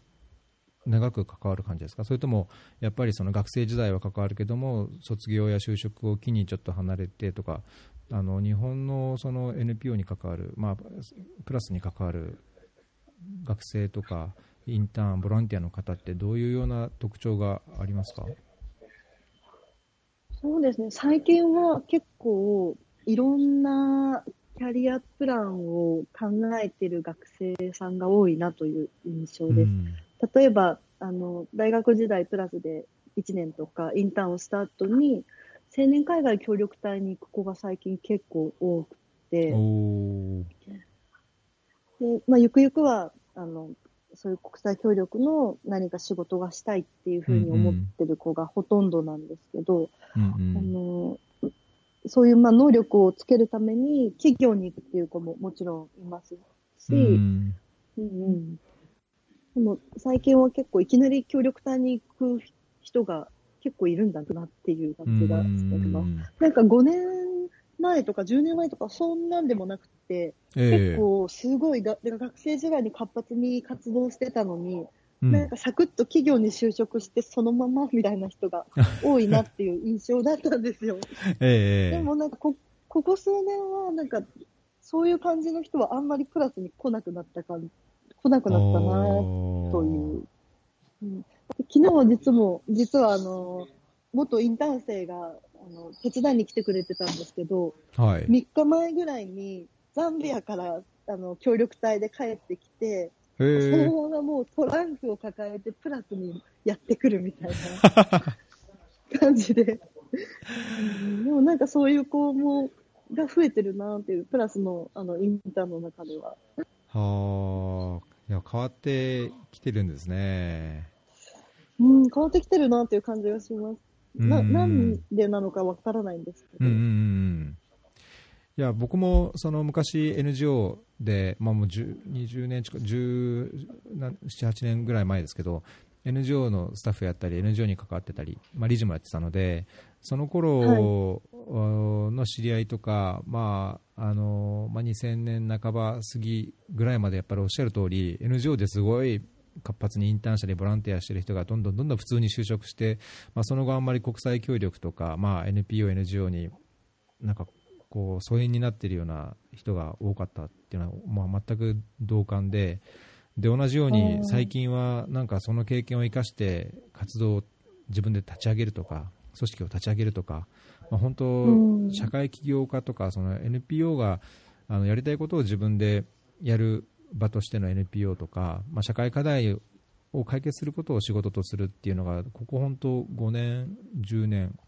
長く関わる感じですか、それともやっぱりその学生時代は関わるけども、卒業や就職を機にちょっと離れてとか、あの日本のその NPO に関わる、まあ、クラスに関わる学生とかインターン、ボランティアの方ってどういうような特徴がありますか？そうですね、最近は結構いろんなキャリアプランを考えている学生さんが多いなという印象です。うん、例えばあの大学時代プラスで1年とかインターンをした後に青年海外協力隊に行く子が最近結構多くて、でまあ、ゆくゆくはあのそういう国際協力の何か仕事がしたいっていうふうに思ってる子がほとんどなんですけど、うんうん、あのそういうまあ能力をつけるために企業に行くっていう子ももちろんいますし、うん、うん、でも最近は結構いきなり協力隊に行く人が結構いるんだなっていう感じがしてます。なんか5年前とか10年前とかそんなんでもなくて、えー、結構すごいが学生時代に活発に活動してたのに、うん、なんかサクッと企業に就職してそのままみたいな人が多いなっていう印象だったんですよ。えー、でもなんかこここ数年はなんかそういう感じの人はあんまりクラスに来なくなったか来なくなったなという。うん昨日は実も、実はあの、元インターン生が、あの、手伝いに来てくれてたんですけど、はい。3日前ぐらいに、ザンビアから、あの、協力隊で帰ってきて、そのままもうトランクを抱えてプラスにやってくるみたいな 感じで。でもなんかそういう子も、が増えてるなっていう、プラスのあのインターンの中では。はあ、いや、変わってきてるんですね。うん、変わってきてるなっていう感じがします。な、なんでなのかわからないんですけど。うんうんうんいや僕もその昔 NGO で、まあ、もう20年近く17、8年ぐらい前ですけど NGO のスタッフやったり NGO に関わってたり、まあ、理事もやってたのでその頃の知り合いとか、まああのまあ、2000年半ば過ぎぐらいまでやっぱりおっしゃる通り NGO ですごい活発にインターンしたりボランティアしている人がどんどんどんどん普通に就職して、まあ、その後あんまり国際協力とか、まあ、NPO、NGO になんかこう疎遠になっているような人が多かったっていうのは、まあ、全く同感でで同じように最近はなんかその経験を生かして活動を自分で立ち上げるとか組織を立ち上げるとか、まあ、本当、社会起業家とかその NPO があのやりたいことを自分でやる場としての NPO とか、まあ、社会課題を解決することを仕事とするっていうのがここ本当5年、10年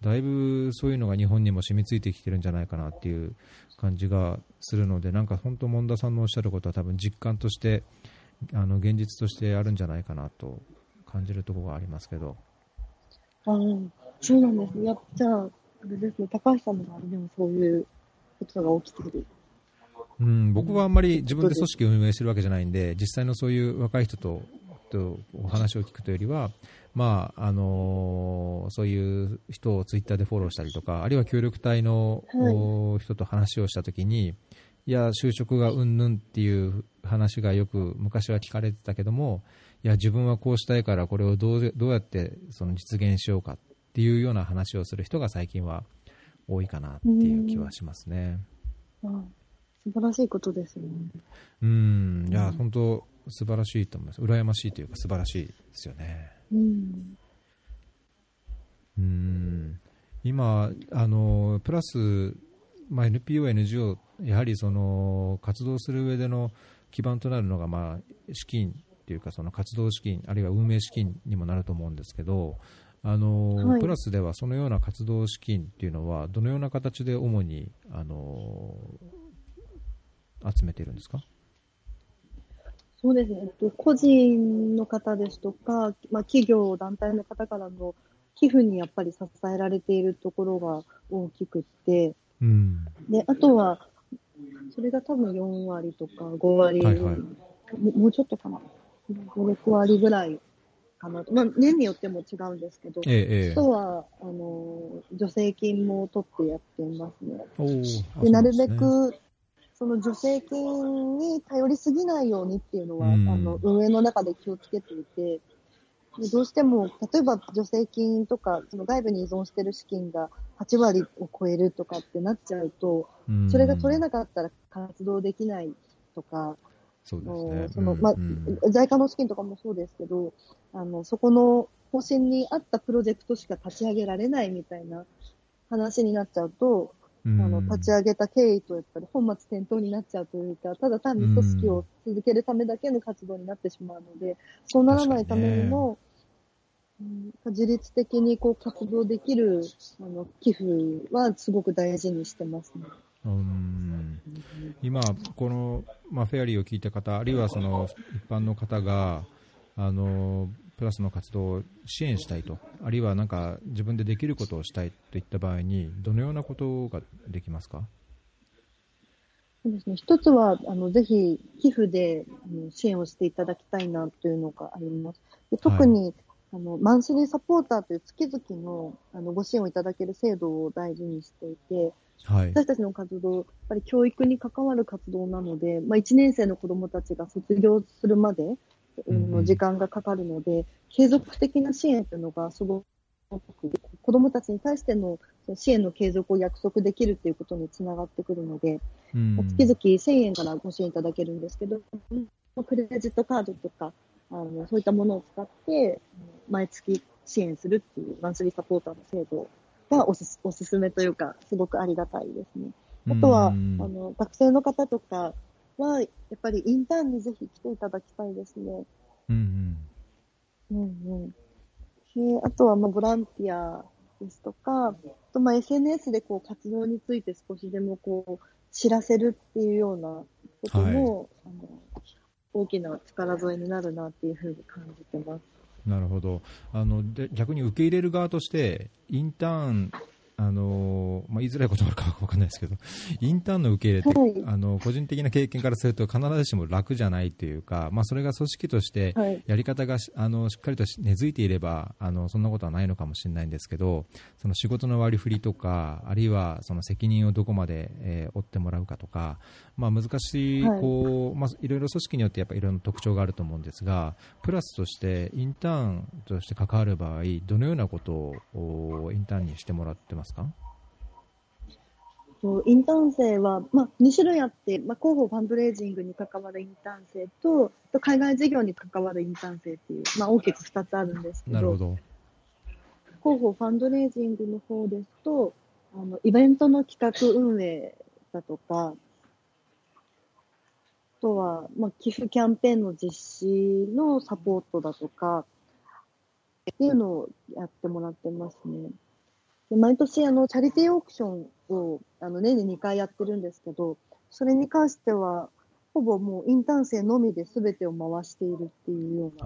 だいぶそういうのが日本にも染みついてきてるんじゃないかなっていう感じがするのでなんか本当、門田さんのおっしゃることは多分実感としてあの現実としてあるんじゃないかなと感じるところがありますけど。あそうなんですね。やじゃあ、あれですね、高橋さんの周りでもそういうことが起きてる。うん、僕はあんまり自分で組織を運営してるわけじゃないんで、実際のそういう若い人ととお話を聞くというよりは、まああのー、そういう人をツイッターでフォローしたりとか、あるいは協力隊の、はい、人と話をしたときに、いや、就職がうんぬんっていう話がよく昔は聞かれてたけども、いや、自分はこうしたいから、これをどうどうやってその実現しようかっていうような話をする人が最近は多いかなっていう気はしますね。うん素晴らしいことですね。うん、いや、本当素晴らしいと思います。羨ましいというか素晴らしいですよね。うん。うん今、あの、プラス、まあ、NPO、NGO、やはりその活動する上での基盤となるのが、まあ、資金というか、その活動資金、あるいは運営資金にもなると思うんですけど、あの、はい、プラスではそのような活動資金っていうのは、どのような形で主に、あの、集めているんですか？そうですね、個人の方ですとか、まあ、企業、団体の方からの寄付にやっぱり支えられているところが大きくって、うん、であとは、それが多分4割とか5割、はいはい、もうちょっとかな、5、6割ぐらいかなと、まあ、年によっても違うんですけど、ええ、あとはあの助成金も取ってやっていますね。でなるべくその助成金に頼りすぎないようにっていうのは、うん、あの運営の中で気をつけていて、どうしても、例えば助成金とか、その外部に依存している資金が8割を超えるとかってなっちゃうと、うん、それが取れなかったら活動できないとか、そうですね。その、まあ、在家の資金とかもそうですけど、あの、そこの方針に合ったプロジェクトしか立ち上げられないみたいな話になっちゃうと、あの、立ち上げた経緯とやっぱり本末転倒になっちゃうというか、ただ単に組織を続けるためだけの活動になってしまうので、そうならないためにも、うん、自律的にこう活動できるあの寄付はすごく大事にしてますね。うん。今、この、まあ、フェアリーを聞いた方、あるいはその一般の方が、あのプラスの活動を支援したいと、あるいはなんか自分でできることをしたいといった場合に、どのようなことができますか？そうですね、一つはあのぜひ寄付で支援をしていただきたいなというのがあります。で特に、はい、あのマンスリーサポーターという月々のあのご支援をいただける制度を大事にしていて、はい、私たちの活動、やっぱり教育に関わる活動なので、まあ、1年生の子どもたちが卒業するまでの時間がかかるので、うん、継続的な支援というのがすごく子どもたちに対しての支援の継続を約束できるということにつながってくるので、うん、月々1000円からご支援いただけるんですけど、クレジットカードとか、あのそういったものを使って、毎月支援するっていうマンスリーサポーターの制度がおすおすすめというか、すごくありがたいですね。あとは、あの学生の方とかは、やっぱりインターンにぜひ来ていただきたいですね。うんうん。うんうん。で、あとは、まあ、ボランティアですとか、あと、まあ、SNS でこう、活動について少しでもこう、知らせるっていうようなことも、はい、あの大きな力添えになるなっていうふうに感じてます。なるほどあので逆に受け入れる側としてインターンあのまあ、言いづらいことあるか分かんないですけど、インターンの受け入れって、はい、あの個人的な経験からすると、必ずしも楽じゃないというか、まあ、それが組織としてやり方が、あのしっかりと根付いていればあの、そんなことはないのかもしれないんですけど、その仕事の割り振りとか、あるいはその責任をどこまで、えー、負ってもらうかとか、まあ、難しい、こうまあ、いろいろ組織によってやっぱいろんな特徴があると思うんですが、プラスとしてインターンとして関わる場合、どのようなことをインターンにしてもらってますか？インターン生は、まあ、2種類あって、まあ、広報ファンドレイジングに関わるインターン生と、と海外事業に関わるインターン生っていう、まあ、大きく2つあるんですけど、なるほど広報ファンドレイジングの方ですと、あのイベントの企画運営だとか、あとは、まあ、寄付キャンペーンの実施のサポートだとか、っていうのをやってもらってますね。で毎年あの、チャリティーオークションをあの年に2回やってるんですけど、それに関しては、ほぼもうインターン生のみで全てを回しているっていうような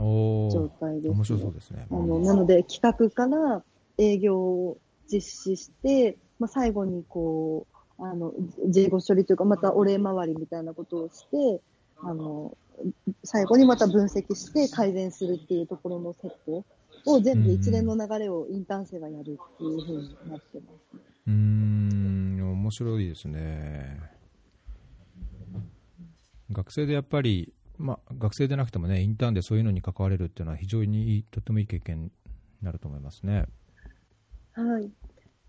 状態です、ね、面白そうですね。あのなので、企画から営業を実施して、まあ、最後にこう、あの、事後処理というか、またお礼回りみたいなことをして、あの、最後にまた分析して改善するっていうところのセットを全部一連の流れをインターン生がやるっていうふうになってます、ね。うん、面白いですね。学生でやっぱり、まあ、学生でなくてもね、インターンでそういうのに関われるっていうのは非常にとてもいい経験になると思いますね。はい。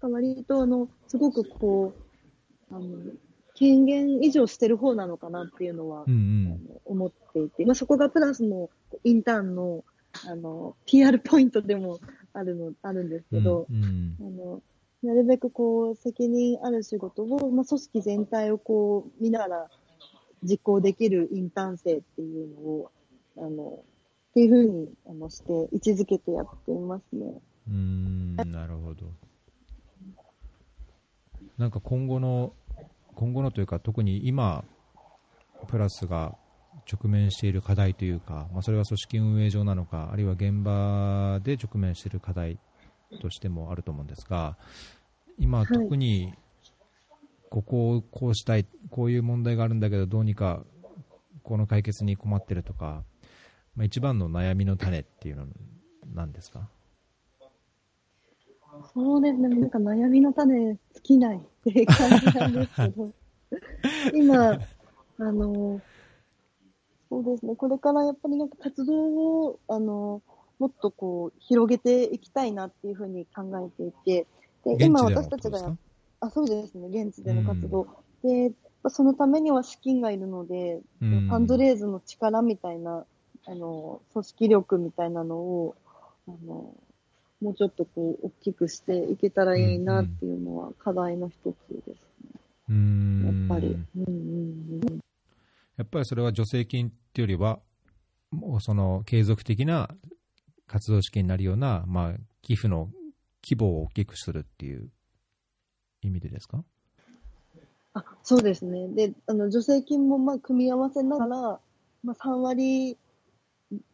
割と、あの、すごくこう、あの、権限以上してる方なのかなっていうのは、うんうん、思っていて、まあ、そこがプラスのインターンの、あの、PR ポイントでもあるの、あるんですけど、うんうん、あの、なるべくこう、責任ある仕事を、まあ、組織全体をこう、見ながら実行できるインターン生っていうのを、あの、っていうふうに、あの、して、位置づけてやっていますね。うん、なるほど。なんか今後の、今後のというか、特に今、プラスが直面している課題というか、まあ、それは組織運営上なのか、あるいは現場で直面している課題としてもあると思うんですが、今、特にここをこうしたい、こういう問題があるんだけど、どうにかこの解決に困ってるとか、まあ、一番の悩みの種っていうのは何ですか？そうですね、なんか悩みの種尽きないっていう感じなんですけど、今、あの、そうですね、これからやっぱりなんか活動を、あの、もっとこう、広げていきたいなっていうふうに考えていて、で、今私たちがあ、そうですね、現地での活動。うん、で、そのためには資金がいるので、うん、ファンドレイズの力みたいな、あの、組織力みたいなのを、あの、もうちょっとこう、大きくしていけたらいいなっていうのは課題の一つですね。うん。やっぱり。うんうんうん。やっぱりそれは助成金っていうよりは、もうその継続的な活動資金になるような、まあ、寄付の規模を大きくするっていう意味でですか？あそうですね。で、あの、助成金もまあ組み合わせながら、まあ、3割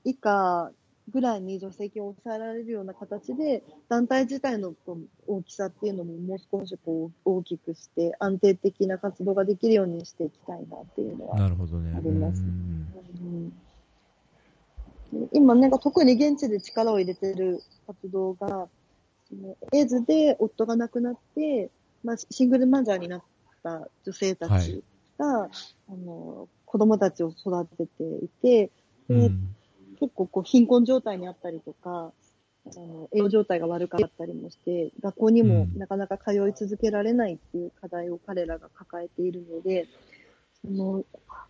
以下ぐらいに助成金を抑えられるような形で、団体自体の大きさっていうのももう少しこう大きくして、安定的な活動ができるようにしていきたいなっていうのはあります。なるほどね。うん今、なんか特に現地で力を入れてる活動が、エイズで夫が亡くなって、まあ、シングルマザーになった女性たちが、はい、あの子供たちを育てていて、で、うん、結構こう貧困状態にあったりとか、あの栄養状態が悪かったりもして、学校にもなかなか通い続けられないっていう課題を彼らが抱えているので、その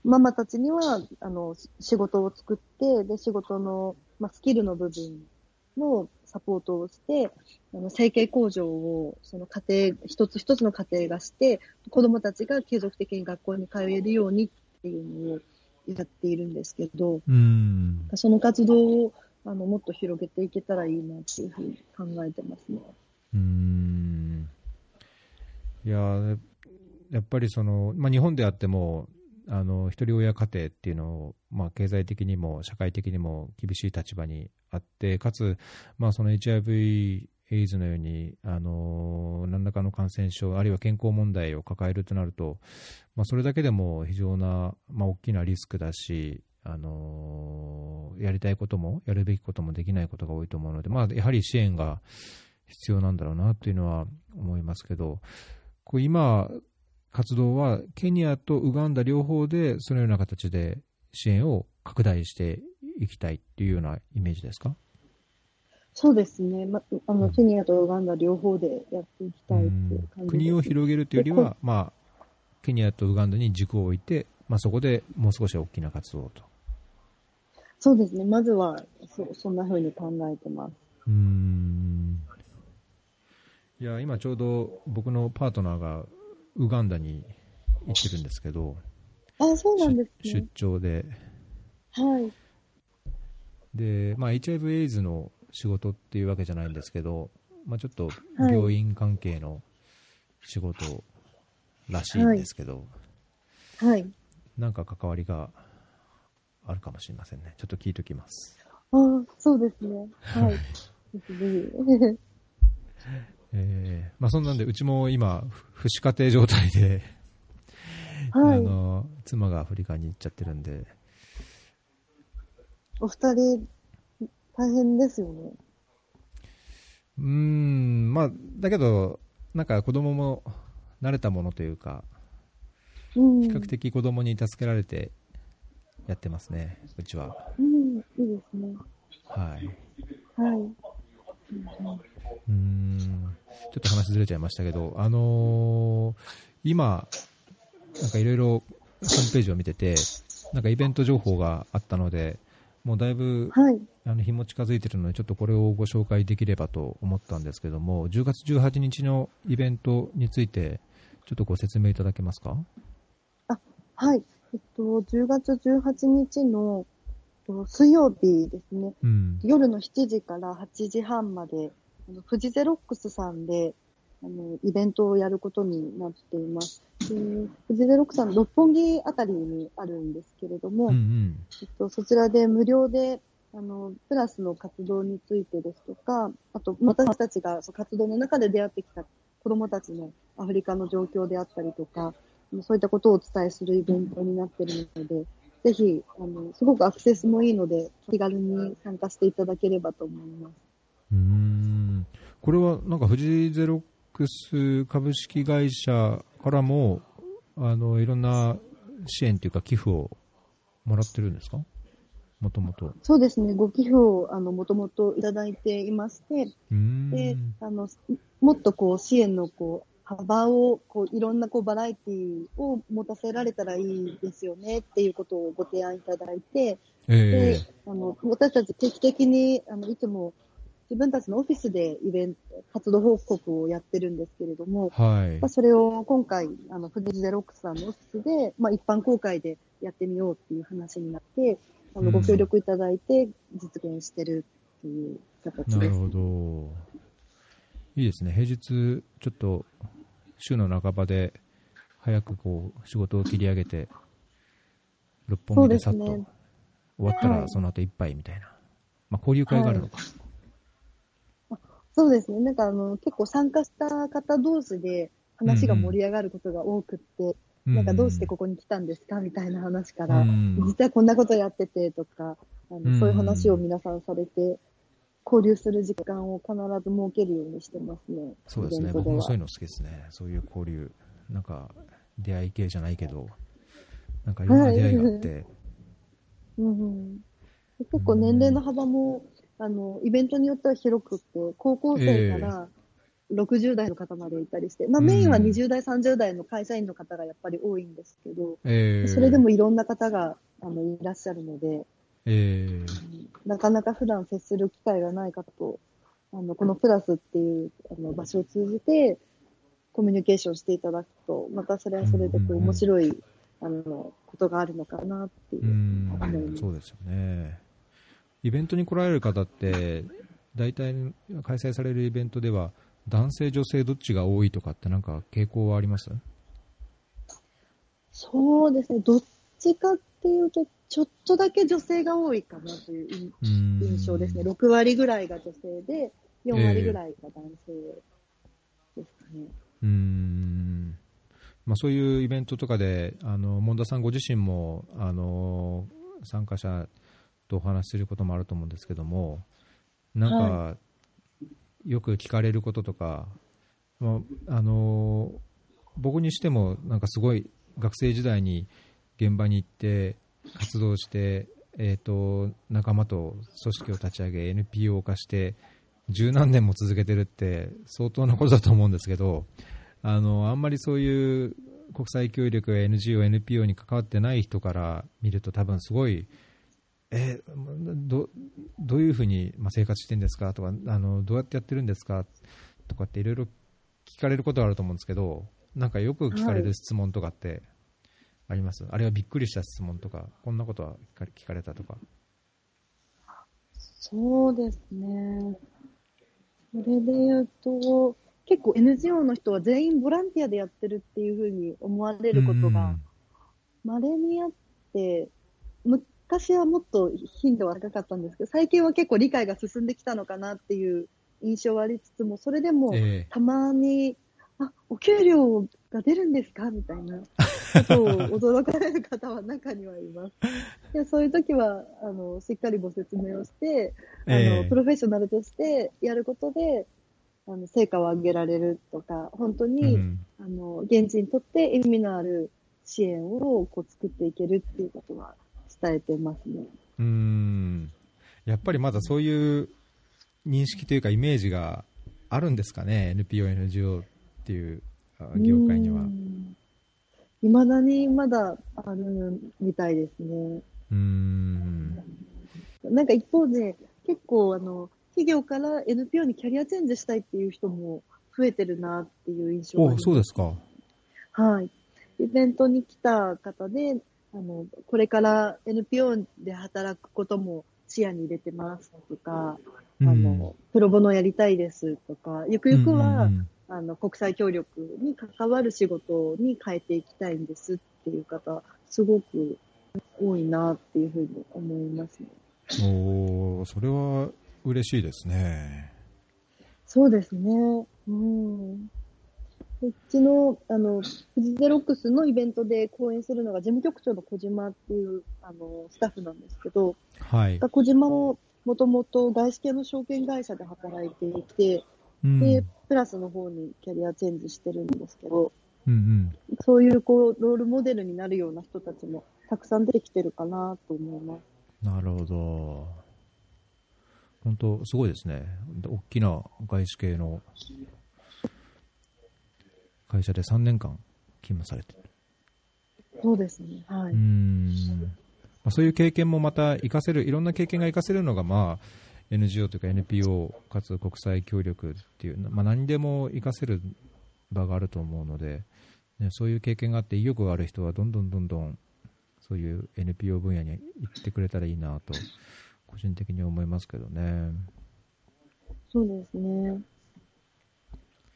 ママたちにはあの仕事を作って、で仕事の、まあ、スキルの部分のサポートをして、あの成形工場をその家庭、一つ一つの家庭がして、子供たちが継続的に学校に通えるようにっていうのをやっているんですけど、うんその活動をあのもっと広げていけたらいいなっていうふうに考えてますね。うんいややっぱりその、まあ、日本であっても、あの一人親家庭っていうのを、まあ、経済的にも社会的にも厳しい立場にあって、かつ、まあ、その HIV エイズのように、あの何らかの感染症、あるいは健康問題を抱えるとなると、まあ、それだけでも非常な、まあ、大きなリスクだし、あのやりたいことも、やるべきこともできないことが多いと思うので、まあ、やはり支援が必要なんだろうなというのは思いますけど、こう今、活動はケニアとウガンダ両方でそのような形で支援を拡大していきたいっていうようなイメージですか？そうですね、ま、あのケニアとウガンダ両方でやっていきたいっていう感じ国を広げるというよりは、まあ、ケニアとウガンダに軸を置いて、まあ、そこでもう少し大きな活動と。そうですね、まずはそそんなふうに考えてます。うんいや今ちょうど僕のパートナーがウガンダに行ってるんですけど、あ、そうなんです出ね。張で、はい。で、まあ、HIV エイズの仕事っていうわけじゃないんですけど、まあ、ちょっとはい病院関係の仕事らしいんですけど、はい。なんか関わりがあるかもしれませんね。ちょっと聞いときます。あそうですね。はい。えーまあ、そんなんで、うちも今、ふ父子家庭状態で、はいあの妻がアフリカに行っちゃってるんで、お二人、大変ですよね。うーん、まあ、だけど、なんか子供も慣れたものというか、うん。比較的子供に助けられてやってますね、うちは。うん、いいですね。はい。はい。うーん、ちょっと話ずれちゃいましたけど、あのー今、なんかいろいろホームページを見てて、なんかイベント情報があったので、もうだいぶはい。あの日も近づいてるので、ちょっとこれをご紹介できればと思ったんですけども、10月18日のイベントについて、ちょっとご説明いただけますか？はい。えっと、10月18日のえっと水曜日ですね。うん。夜の7時から8時半まで、あのフジゼロックスさんで、あの、イベントをやることになっています。でフジゼロックスさん、六本木あたりにあるんですけれども、うんうん。えっと、そちらで無料で、あの、プラスの活動についてですとか、あと、私たちが活動の中で出会ってきた子供たちのアフリカの状況であったりとか、そういったことをお伝えするイベントになっているので、ぜひ、あの、すごくアクセスもいいので、気軽に参加していただければと思います。うんこれはなんかフジゼロックス株式会社からもあのいろんな支援というか寄付をもらってるんですか？もともと。そうですね、ご寄付を、あの、もともといただいていまして、で、あの、もっとこう、支援のこう、幅を、こう、いろんなこう、バラエティを持たせられたらいいですよねっていうことをご提案いただいて、えで、あの、私たち定期的に、あの、いつも自分たちのオフィスでイベント、活動報告をやってるんですけれども、えはい。まあ、それを今回、あの、フジゼロックスさんのオフィスで、まあ、一般公開でやってみようっていう話になって、あの、うんご協力いただいて実現してるっていう形です。なるほど。いいですね。平日、ちょっと週の半ばで早くこう仕事を切り上げて、六本木でさっと終わったはいらその後一杯みたいな。まあ交流会があるのか。そうですね。なんかあの、結構参加した方同士で話が盛り上がることが多くって、なんかどうしてここに来たんですかみたいな話から、うん実はこんなことやっててとか、あのうんそういう話を皆さんされて、交流する時間を必ず設けるようにしてますね。そうですね。僕もそういうの好きですね。そういう交流。なんか、出会い系じゃないけど、なんかいろんな出会いがあって、うんうん、結構年齢の幅も、あの、イベントによっては広くって、高校生から60代の方までいたりして、まあうんメインは20代、30代の会社員の方がやっぱり多いんですけど、えー。それでもいろんな方があのいらっしゃるので、えー。なかなか普段接する機会がない方と、あの、このプラスっていうあの場所を通じて、コミュニケーションしていただくと、またそれはそれでこう面白い、あの、ことがあるのかなっていうう。そうですよね。イベントに来られる方って、大体開催されるイベントでは、男性、女性どっちが多いとかってなんか傾向はあります？そうですね。どっちかっていうと、ちょっとだけ女性が多いかなという印象ですね。6割ぐらいが女性で、4割ぐらいが男性ですかね。うーんまあ、そういうイベントとかで、あの門田さんご自身もあの参加者とお話しすることもあると思うんですけども、なんか、はよく聞かれることとか、まあ、あの僕にしても、なんかすごい学生時代に現場に行って、活動して、えー、と仲間と組織を立ち上げ、NPO 化して、十何年も続けてるって相当なことだと思うんですけど、あのあんまりそういう国際協力や NGO、NPO に関わってない人から見ると、多分すごい、えどどういうふうにまあ生活してるんですか？とかあの、どうやってやってるんですか？とかっていろいろ聞かれることがあると思うんですけど、なんかよく聞かれる質問とかってあります、あるいはびっくりした質問とか、こんなことは聞かれ聞かれたとか。そうですね。それで言うと、結構 NGO の人は全員ボランティアでやってるっていうふうに思われることが稀にあって、昔はもっと頻度は高かったんですけど、最近は結構理解が進んできたのかなっていう印象はありつつも、それでもえたまに、あ、お給料が出るんですかみたいなことを驚かれる方は中にはいます。でそういう時は、あの、しっかりご説明をして、あの、ええプロフェッショナルとしてやることで、あの、成果を上げられるとか、本当えに、うん。あの、現地にとって意味のある支援をこう作っていけるっていうことは伝えてますね。うーんやっぱりまだそういう認識というかイメージがあるんですかね、NPO、NGO っていうあ業界には。いまだにまだあるみたいですね。うーんなんか一方で、結構あの、企業から NPO にキャリアチェンジしたいっていう人も増えてるなっていう印象があおります。そうですか。はい。イベントに来た方で、あの、これから NPO で働くことも視野に入れてますとか、あの、プロボノやりたいですとか、ゆくゆくは、うんあの、国際協力に関わる仕事に変えていきたいんですっていう方、すごく多いなっていうふうに思いますね。おーそれは嬉しいですね。そうですね。うん。うちの、あの、フジゼロックスのイベントで講演するのが事務局長の小島っていう、あの、スタッフなんですけど、はい。小島ももともと外資系の証券会社で働いていて、うんで、プラスの方にキャリアチェンジしてるんですけど、うんそういうこう、ロールモデルになるような人たちもたくさん出てきてるかなと思います。うん、なるほど。本当、すごいですね。大きな外資系の会社で3年間勤務されてる。そうですね。はい。うーんまあ、そういう経験もまた活かせる、いろんな経験が活かせるのが、まあ、NGO というか NPO かつ国際協力っていう、まあ、何にでも活かせる場があると思うので、ね、そういう経験があって意欲がある人はどんどんどんどんそういう NPO 分野に行ってくれたらいいなと個人的に思いますけどね。そうですね。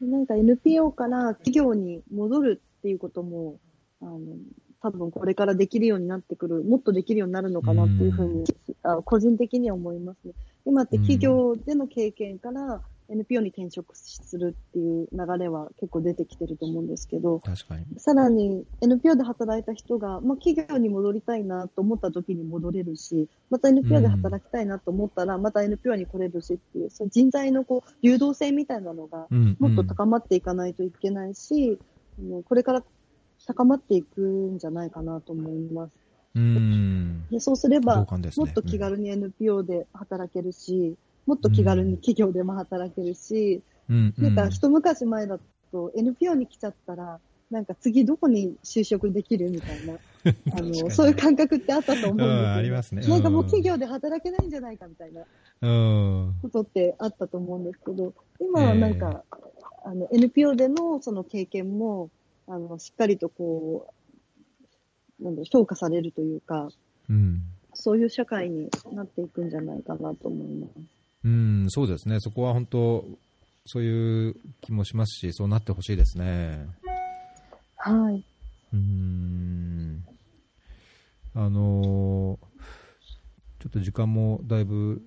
なんか NPO から企業に戻るっていうことも、あの、多分これからできるようになってくる、もっとできるようになるのかなっていうふうに、あ個人的には思いますね。今って企業での経験から NPO に転職するっていう流れは結構出てきてると思うんですけど、確かに。さらに NPO で働いた人が、まあ、企業に戻りたいなと思った時に戻れるし、また NPO で働きたいなと思ったら、また NPO に来れるしっていう、その人材のこう流動性みたいなのがうんもっと高まっていかないといけないし、あのこれから高まっていくんじゃないかなと思います。うん。でそうすれば、ねもっと気軽に NPO で働けるし、もっと気軽に企業でも働けるし、うん。なんか一昔前だと NPO に来ちゃったら、なんか次どこに就職できるみたいな、あの、そういう感覚ってあったと思うんですよ、うんありますねなんかもううん企業で働けないんじゃないかみたいなうん。ことってあったと思うんですけど、今はなんか、あの、NPO でのその経験も、あの、しっかりとこう、なんだ評価されるというか、うん。そういう社会になっていくんじゃないかなと思います。うん、そうですね。そこは本当、そういう気もしますし、そうなってほしいですね。はい。うーん。あのーちょっと時間もだいぶ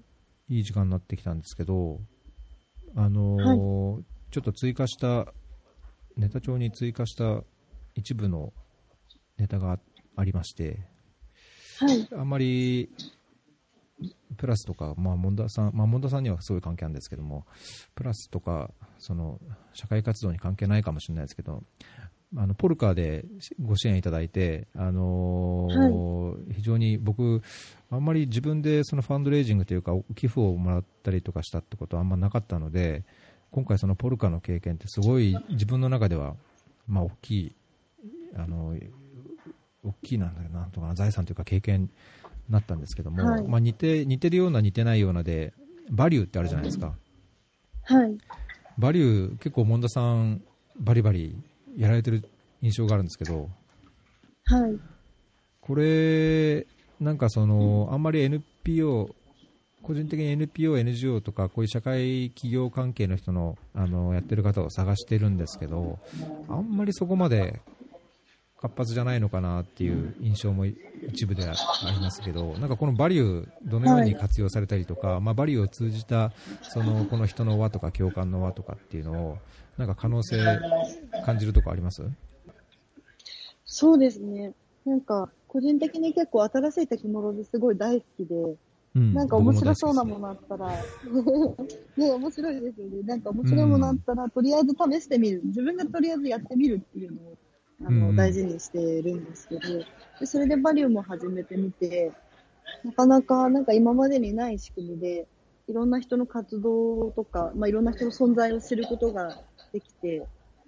いい時間になってきたんですけど、あのーはい、ちょっと追加した、ネタ帳に追加した一部のネタがありまして、はい、あんまりプラスとか、まあ、門田さん、まあ、門田さんにはすごい関係あるんですけども、プラスとか、その、社会活動に関係ないかもしれないですけど、あの、ポルカでご支援いただいて、あのーはい、非常に僕、あんまり自分でそのファンドレイジングというか、寄付をもらったりとかしたってことはあんまなかったので、今回そのポルカの経験ってすごい自分の中では、まあ、大きい、あの、大きいなんだなんとかな財産というか経験なったんですけども、はい、まあ、似て似てるような似てないようなでバリューってあるじゃないですか、はい、バリュー結構門田さんバリバリやられてる印象があるんですけど、はい、これなんかそのあんまり NPO 個人的に NPO、NGO とかこういう社会企業関係の人のあのやってる方を探してるんですけどあんまりそこまで活発じゃないのかなっていう印象も一部でありますけど、なんかこのバリュー、どのように活用されたりとか、はい、まあ、バリューを通じたそのこの人の輪とか共感の輪とかっていうのを、なんか可能性感じるとこあります？そうですね、なんか個人的に結構新しいテクノロジーすごい大好きで、うん、なんか面白そうなものあったら、ね、面白いですよね。なんか面白いものあったら、とりあえず試してみる。自分がとりあえずやってみるっていうのをあの、うん、大事にしてるんですけど、でそれでバリューも始めてみて、なかなかなんか今までにない仕組みで、いろんな人の活動とか、まあ、いろんな人の存在を知ることができて、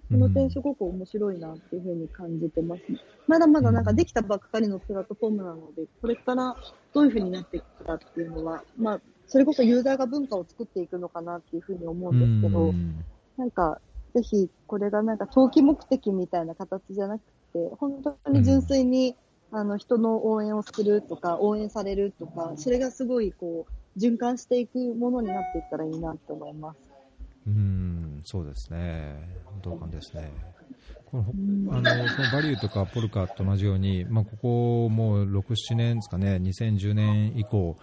この点すごく面白いなっていうふうに感じてます、ね、まだまだなんかできたばっかりのプラットフォームなので、これからどういうふうになっていくかっていうのは、まあ、それこそユーザーが文化を作っていくのかなっていうふうに思うんですけど、なんかぜひこれがなんか長期目的みたいな形じゃなくて、本当に純粋に、あの人の応援をするとか、応援されるとか、それがすごいこう循環していくものになっていったらいいなと思います。うんそうですね、同感ですね。このあのこのバリューとかポルカと同じように、まあ、ここもう6、7年ですかね、2010年以降、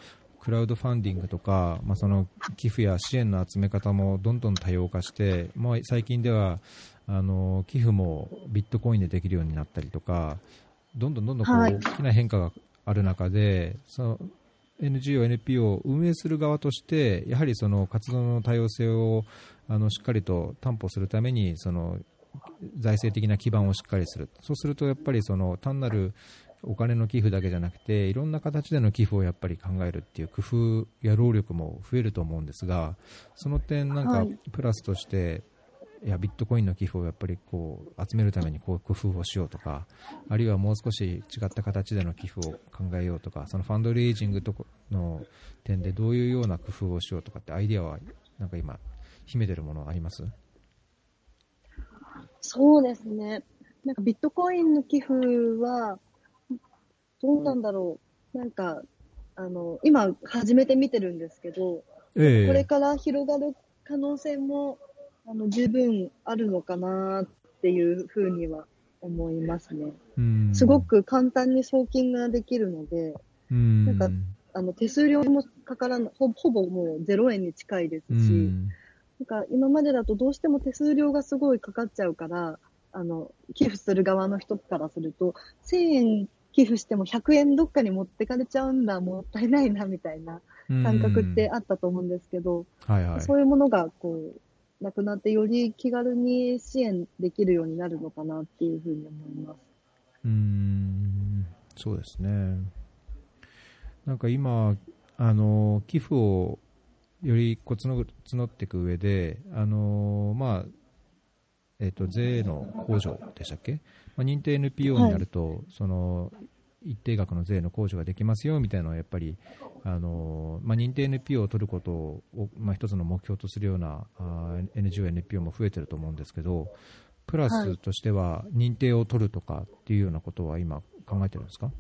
クラウドファンディングとか、まあ、その寄付や支援の集め方もどんどん多様化して、まあ、最近ではあの寄付もビットコインでできるようになったりとかどんどんどんどんこう、大きな変化がある中でその NGO、NPO を運営する側としてやはりその活動の多様性をあのしっかりと担保するためにその財政的な基盤をしっかりする。そうするとやっぱりその単なるお金の寄付だけじゃなくていろんな形での寄付をやっぱり考えるっていう工夫や労力も増えると思うんですがその点、なんかプラスとして、はい、いやビットコインの寄付をやっぱりこう集めるためにこう工夫をしようとかあるいはもう少し違った形での寄付を考えようとかそのファンドレイジングとの点でどういうような工夫をしようとかってアイデアはなんか今秘めてるものあります？そうですね。なんかビットコインの寄付はどうなんだろう。なんか、あの、今始めてみてるんですけど、えー、これから広がる可能性も、あの、十分あるのかなっていうふうには思いますね。すごく簡単に送金ができるので、んなんか、あの、手数料もかからない、ほほぼもう0円に近いですし、なんか今までだとどうしても手数料がすごいかかっちゃうから、あの、寄付する側の人からすると、1000円寄付しても100円どっかに持ってかれちゃうんだ、もったいないな、みたいな感覚ってあったと思うんですけど、はいはい、そういうものが、こう、なくなってより気軽に支援できるようになるのかなっていうふうに思います。うん、そうですね。なんか今、あの、寄付をよりこう募募っていく上で、あのまあ、えっ、ー、と、税の控除でしたっけ？まあ、認定 NPO になると、はい、その一定額の税の控除ができますよみたいなのはやっぱりあの、まあ、認定 NPO を取ることを、まあ、一つの目標とするようなあ NGO、NPO も増えてると思うんですけどプラスとしては認定を取るとかっていうようなことは今考えてるんですか？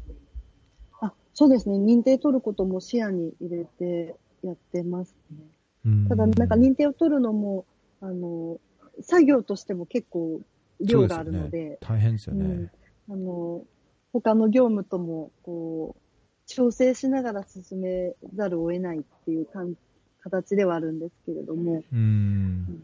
あそうですね。認定取ることも視野に入れてやってますね。ただ、なんか認定を取るのもあの作業としても結構量があるので、ね、大変ですよね。うん、あの、他の業務とも、こう、調整しながら進めざるを得ないっていう感形ではあるんですけれども、うん。うん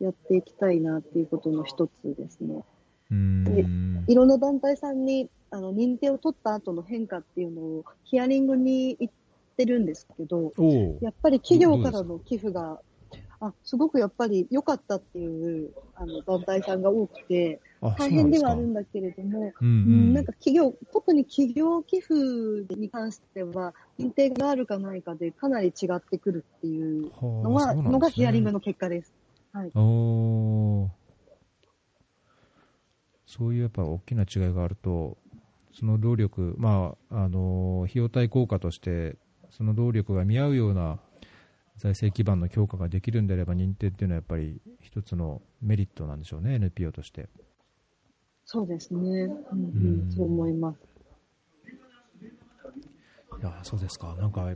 やっていきたいなっていうことの一つですね。うん。いろんな団体さんにあの認定を取った後の変化っていうのをヒアリングに行ってるんですけど、やっぱり企業からの寄付が、あ、すごくやっぱり良かったっていうあの団体さんが多くて、あ大変ではあるんだけれども、なんか企業、特に企業寄付に関しては、認定があるかないかでかなり違ってくるっていうのは、ねのがヒアリングの結果です。はい。おーそういうやっぱ大きな違いがあると、その労力、まあ、あの費用対効果として、その労力が見合うような財政基盤の強化ができるんであれば、認定っていうのはやっぱり一つのメリットなんでしょうね、NPO として。そうですね。うん、ううんん、そう思います。いやそうですか、なんか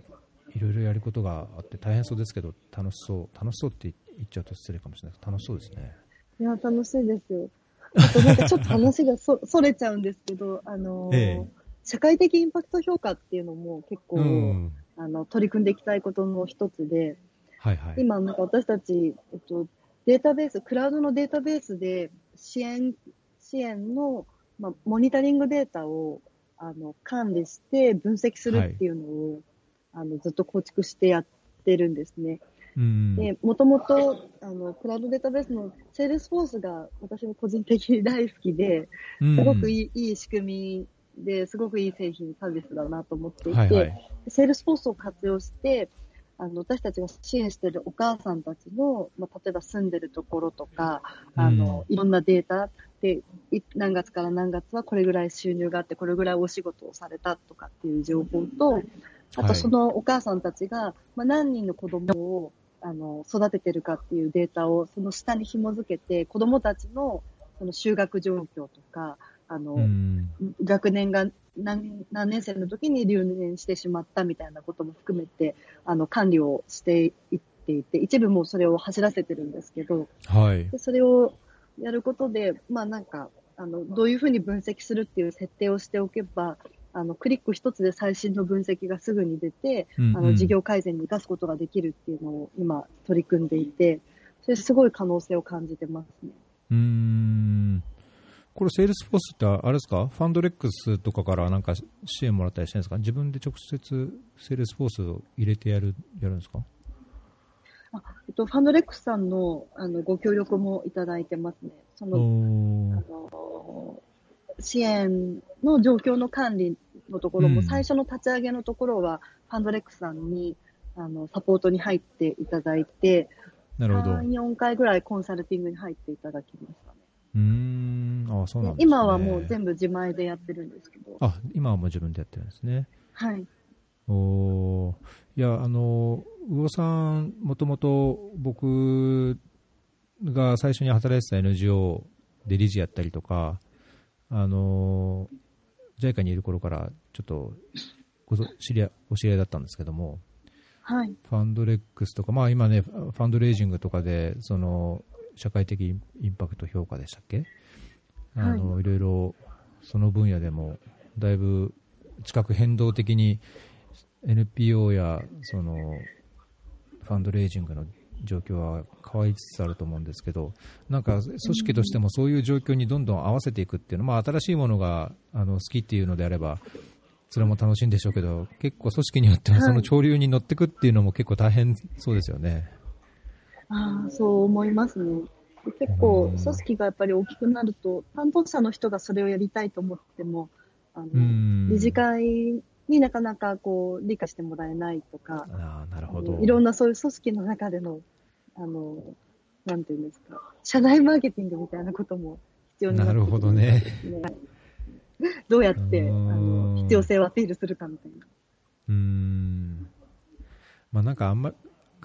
いろいろやることがあって大変そうですけど、楽しそう、楽しそうって言っちゃうと失礼かもしれないです楽しそうですね。いや、楽しいですよ。あとなんかちょっと話がそそれちゃうんですけど、あのーええ社会的インパクト評価っていうのも結構、うん、あの取り組んでいきたいことの一つで、はいはい。今なんか私たち、えっと、データベース、クラウドのデータベースで支援、支援の、まあ、モニタリングデータをあの管理して分析するっていうのを、あのずっと構築してやってるんですね。うん、で、もともと、あの、クラウドデータベースのセールスフォースが私も個人的に大好きで、うんすごくいい,、いい仕組みで、すごくいい製品、サービスだなと思っていて、はいはい。セールスフォースを活用して、あの、私たちが支援しているお母さんたちの、まあ、例えば住んでるところとか、あの、いろんなデータで、い何月から何月はこれぐらい収入があって、これぐらいお仕事をされたとかっていう情報と、あはいとそのお母さんたちが、まあ、何人の子供をあの育ててるかっていうデータをその下に紐付けて、子供たちのその就学状況とか、あの、うん学年が何何年生の時に留年してしまったみたいなことも含めて、あの、管理をしていっていて、一部もそれを走らせてるんですけど、はい。でそれをやることで、まあなんか、あの、どういうふうに分析するっていう設定をしておけば、あの、クリック一つで最新の分析がすぐに出て、うんあの、事業改善に生かすことができるっていうのを今取り組んでいて、それすごい可能性を感じてますね。うーんこれ、セールスフォースってあれですか、ファンドレックスとかからなんか支援もらったりしてるんですか、自分で直接セールスフォースを入れてやるやるんですか？えっと、ファンドレックスさんのあのご協力もいただいてますね。そおの、あーの支援の状況の管理のところも、うん最初の立ち上げのところは、ファンドレックスさんにあのサポートに入っていただいて、なるほど。う3、4回ぐらいコンサルティングに入っていただきましたね。ーん、あそうなんね。今はもう全部自前でやってるんですけど。あ今はもう自分でやってるんですね。はい。おーいや、あの、魚さん、もともと僕が最初に働いてた NGO で理事やったりとか、あの、JICA にいる頃からちょっとごぞ知り合いお知り合いだったんですけども、はい。ファンドレックスとか、まあ今ね、ファンドレイジングとかで、その、社会的インパクト評価でしたっけ？あの、い、ろいろ、その分野でも、だいぶ、地殻変動的に NPO や、その、ファンドレイジングの状況は変わりつつあると思うんですけど、なんか組織としてもそういう状況にどんどん合わせていくっていうのは、まあ新しいものがあの好きっていうのであれば、それも楽しいんでしょうけど、結構組織によってははいその潮流に乗っていくっていうのも結構大変そうですよね。ああ、そう思いますね。で結構、組織がやっぱり大きくなると、担当者の人がそれをやりたいと思っても、あのうん理事会になかなかこう理解してもらえないとか、ああ、なるあほど。のいろんなそういう組織の中での、あの、なんていうんですか、社内マーケティングみたいなことも必要になってくなるほどねね。どうやって、あうんの、必要性をアピールするかみたいな。うーん。まあなんかあんま、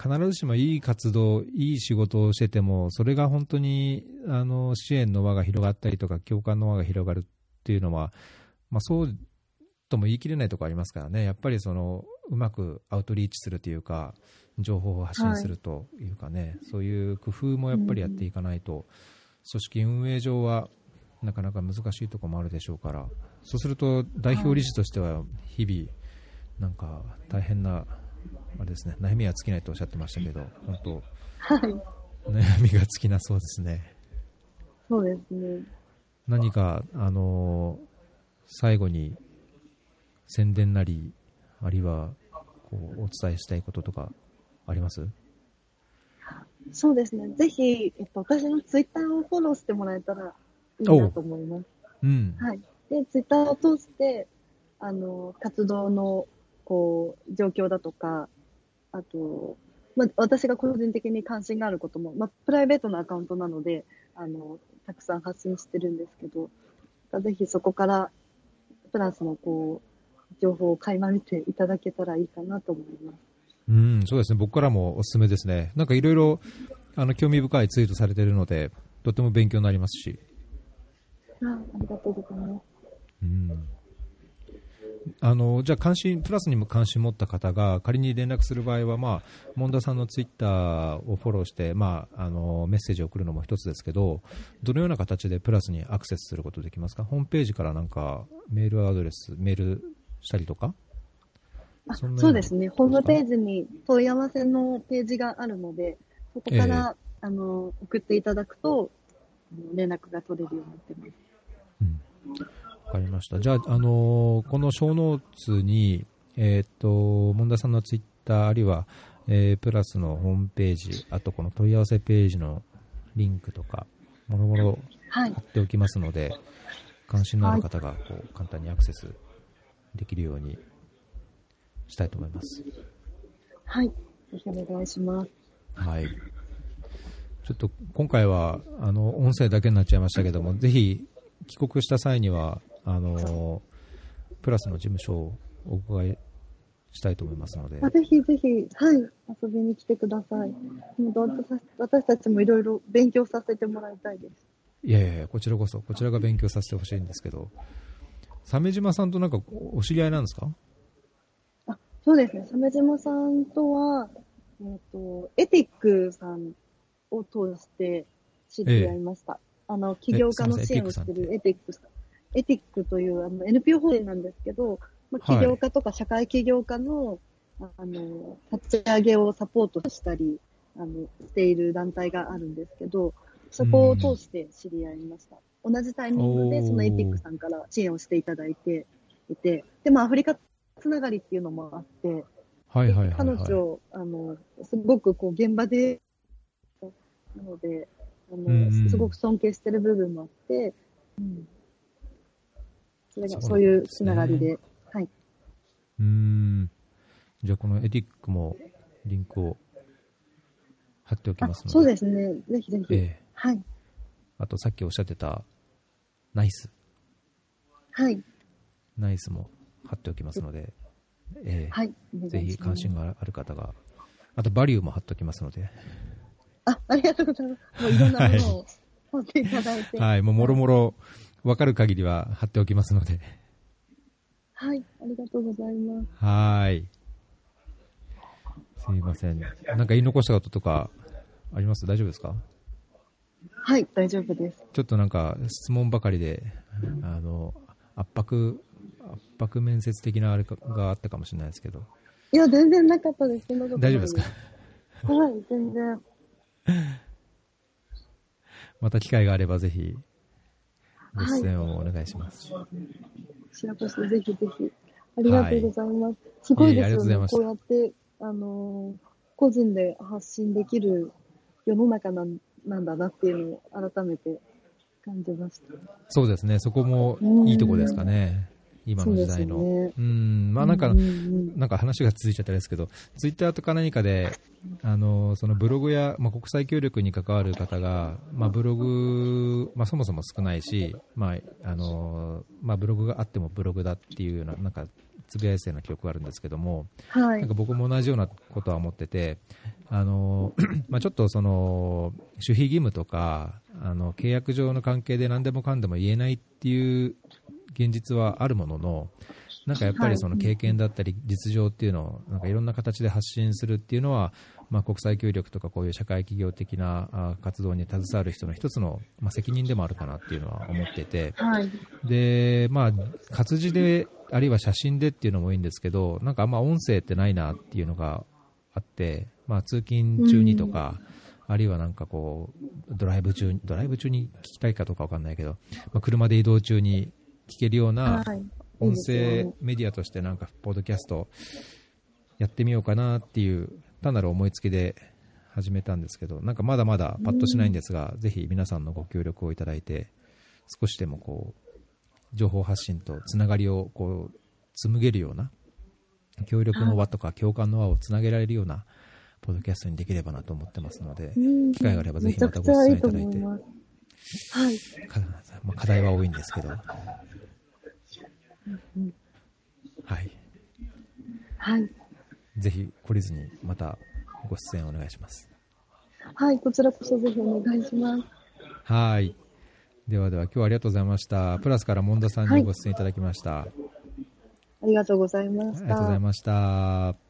必ずしもいい活動、いい仕事をしてても、それが本当に、あの、支援の輪が広がったりとか、共感の輪が広がるっていうのは、まあそうとも言い切れないところありますからね。やっぱりその、うまくアウトリーチするというか、情報を発信するというかね、そういう工夫もやっぱりやっていかないと、組織運営上はなかなか難しいところもあるでしょうから、そうすると代表理事としては日々、なんか大変なあれですね、悩みは尽きないとおっしゃってましたけど、本当、はい。悩みが尽きなそうですね。そうですね。何か、あのー最後に宣伝なり、あるいはこうお伝えしたいこととかあります？そうですね。ぜひ、えっと、私のツイッターをフォローしてもらえたらいいなと思います。うん。はい。で、ツイッターを通して、あの、活動の、こう、状況だとか、あと、まあ、私が個人的に関心があることも、まあ、プライベートなアカウントなので、あの、たくさん発信してるんですけど、ぜひそこから、プラスの、こう、情報を垣間見ていただけたらいいかなと思います。うん、そうですね、僕からもおすすめですね。なんかいろいろ、あの、興味深いツイートされてるので、とても勉強になりますし。あありがとうございます。うん。あの、じゃあ関心、プラスにも関心持った方が仮に連絡する場合は、まあ、モンダさんのツイッターをフォローして、まあ、あの、メッセージを送るのも一つですけど、どのような形でプラスにアクセスすることできますか？ホームページからなんか、メールアドレス、メールしたりとか？あそそうですね。ホームページに問い合わせのページがあるので、そこから、あの、送っていただくと、連絡が取れるようになってます。うんわかりました。じゃあ、あのーこの小ノーツに、えっ、と、モンダさんのツイッター、あるいは、えープラスのホームページ、あとこの問い合わせページのリンクとか、もろもろはい貼。っておきますので、関心のある方がこう簡単にアクセスできるようにしたいと思います。はい。ぜひお願いします。はい。ちょっと今回は、あの、音声だけになっちゃいましたけども、ぜひ帰国した際には、あの、プラスの事務所をお伺いしたいと思いますのであ、ぜひぜひ、はい。遊びに来てください。もうどうぞ私たちもいろいろ勉強させてもらいたいです。いやいやいや、こちらこそ、こちらが勉強させてほしいんですけど、鮫島さんとなんかお知り合いなんですか？あ、そうですね。鮫島さんとは、えっ、と、エティックさんを通して知り合いました。あの、起業家の支援をしてるエティックさん。エティックというあの NPO 法人なんですけど、まあ、はい起業家とか社会起業家の、あの、立ち上げをサポートしたり、あの、している団体があるんですけど、そこを通して知り合いました。同じタイミングで、そのエティックさんから支援をしていただいていて、で、まあ、アフリカつながりっていうのもあって、はいはいはい、彼はい。女、あの、すごくこう、現場で、なので、あうんうんの、すごく尊敬してる部分もあって、うん。それが、そそうういうつながりで、はい。うーん。じゃあこのエディックもリンクを貼っておきあますので。そうですね。ぜひぜひ。ええはい。あとさっきおっしゃってたナイス。はい。ナイスも貼っておきますので、ええはい。ぜひ関心がある方が、あとバリューも貼っておきますので、あ、ありがとうございます。もういろんなものを持っていただいて。はい、もうもろもろ分かる限りは貼っておきますので、はい。ありがとうございます。はい。すいません。なんか言い残したこととかあります？大丈夫ですか？はい。大丈夫です。ちょっとなんか質問ばかりで、あの、圧迫、圧迫面接的なあれかがあったかもしれないですけど、いや、全然なかったです。大丈夫ですか？はい。全然。また機会があればぜひ、ご出演をお願いします。こちらこそぜひぜひ。ありがとうございます。すごいいえいですよね。こうやって、あのー個人で発信できる世の中なんなんだなっていうのを改めて感じました。そうですね、そこもいいとこですかね、今の時代の。そうねうん、まあなんか、うんうんなんか話が続いちゃったんですけど、ツイッターとか何かで、あのそのブログや、まあ、国際協力に関わる方が、まあ、ブログ、まあ、そもそも少ないし、まああのまあ、ブログがあってもブログだっていうような、なんかつぶやいたような記憶があるんですけども、はいなんか。僕も同じようなことは思ってて、あの まあ、ちょっとその守秘義務とかあの契約上の関係で何でもかんでも言えないっていう現実はあるものの、なんかやっぱりその経験だったり実情っていうのをなんかいろんな形で発信するっていうのは、まあ、国際協力とかこういう社会企業的なあ活動に携わる人の一つの、まあ、責任でもあるかなっていうのは思っていて、はい。で、まあ、活字であるいは写真でっていうのもいいんですけど、なんかあんま音声ってないなっていうのがあって、まあ、通勤中にとか、あるいはなんかこう、ドライブ中に、ドライブ中に聞きたいかどうかわかんないけど、まあ、車で移動中に聞けるような音声ねメディアとしてなんか、ポッドキャストやってみようかなっていう、単なる思いつきで始めたんですけど、なんかまだまだパッとしないんですが、ぜひ皆さんのご協力をいただいて、少しでもこう、情報発信とつながりをこう、紡げるような、協力の輪とか共感の輪をつなげられるような、ポッドキャストにできればなと思ってますので、うん。機会があればぜひまたご出演いただいて。はい。かまあ課題は多いんですけど、はうんい。はい。ぜひ懲りずにまたご出演お願いします。はい。こちらこそぜひお願いします。はい。ではでは今日はありがとうございました。プラスからモンダさんにご出演いただきました。ありがとうございました。ありがとうございました。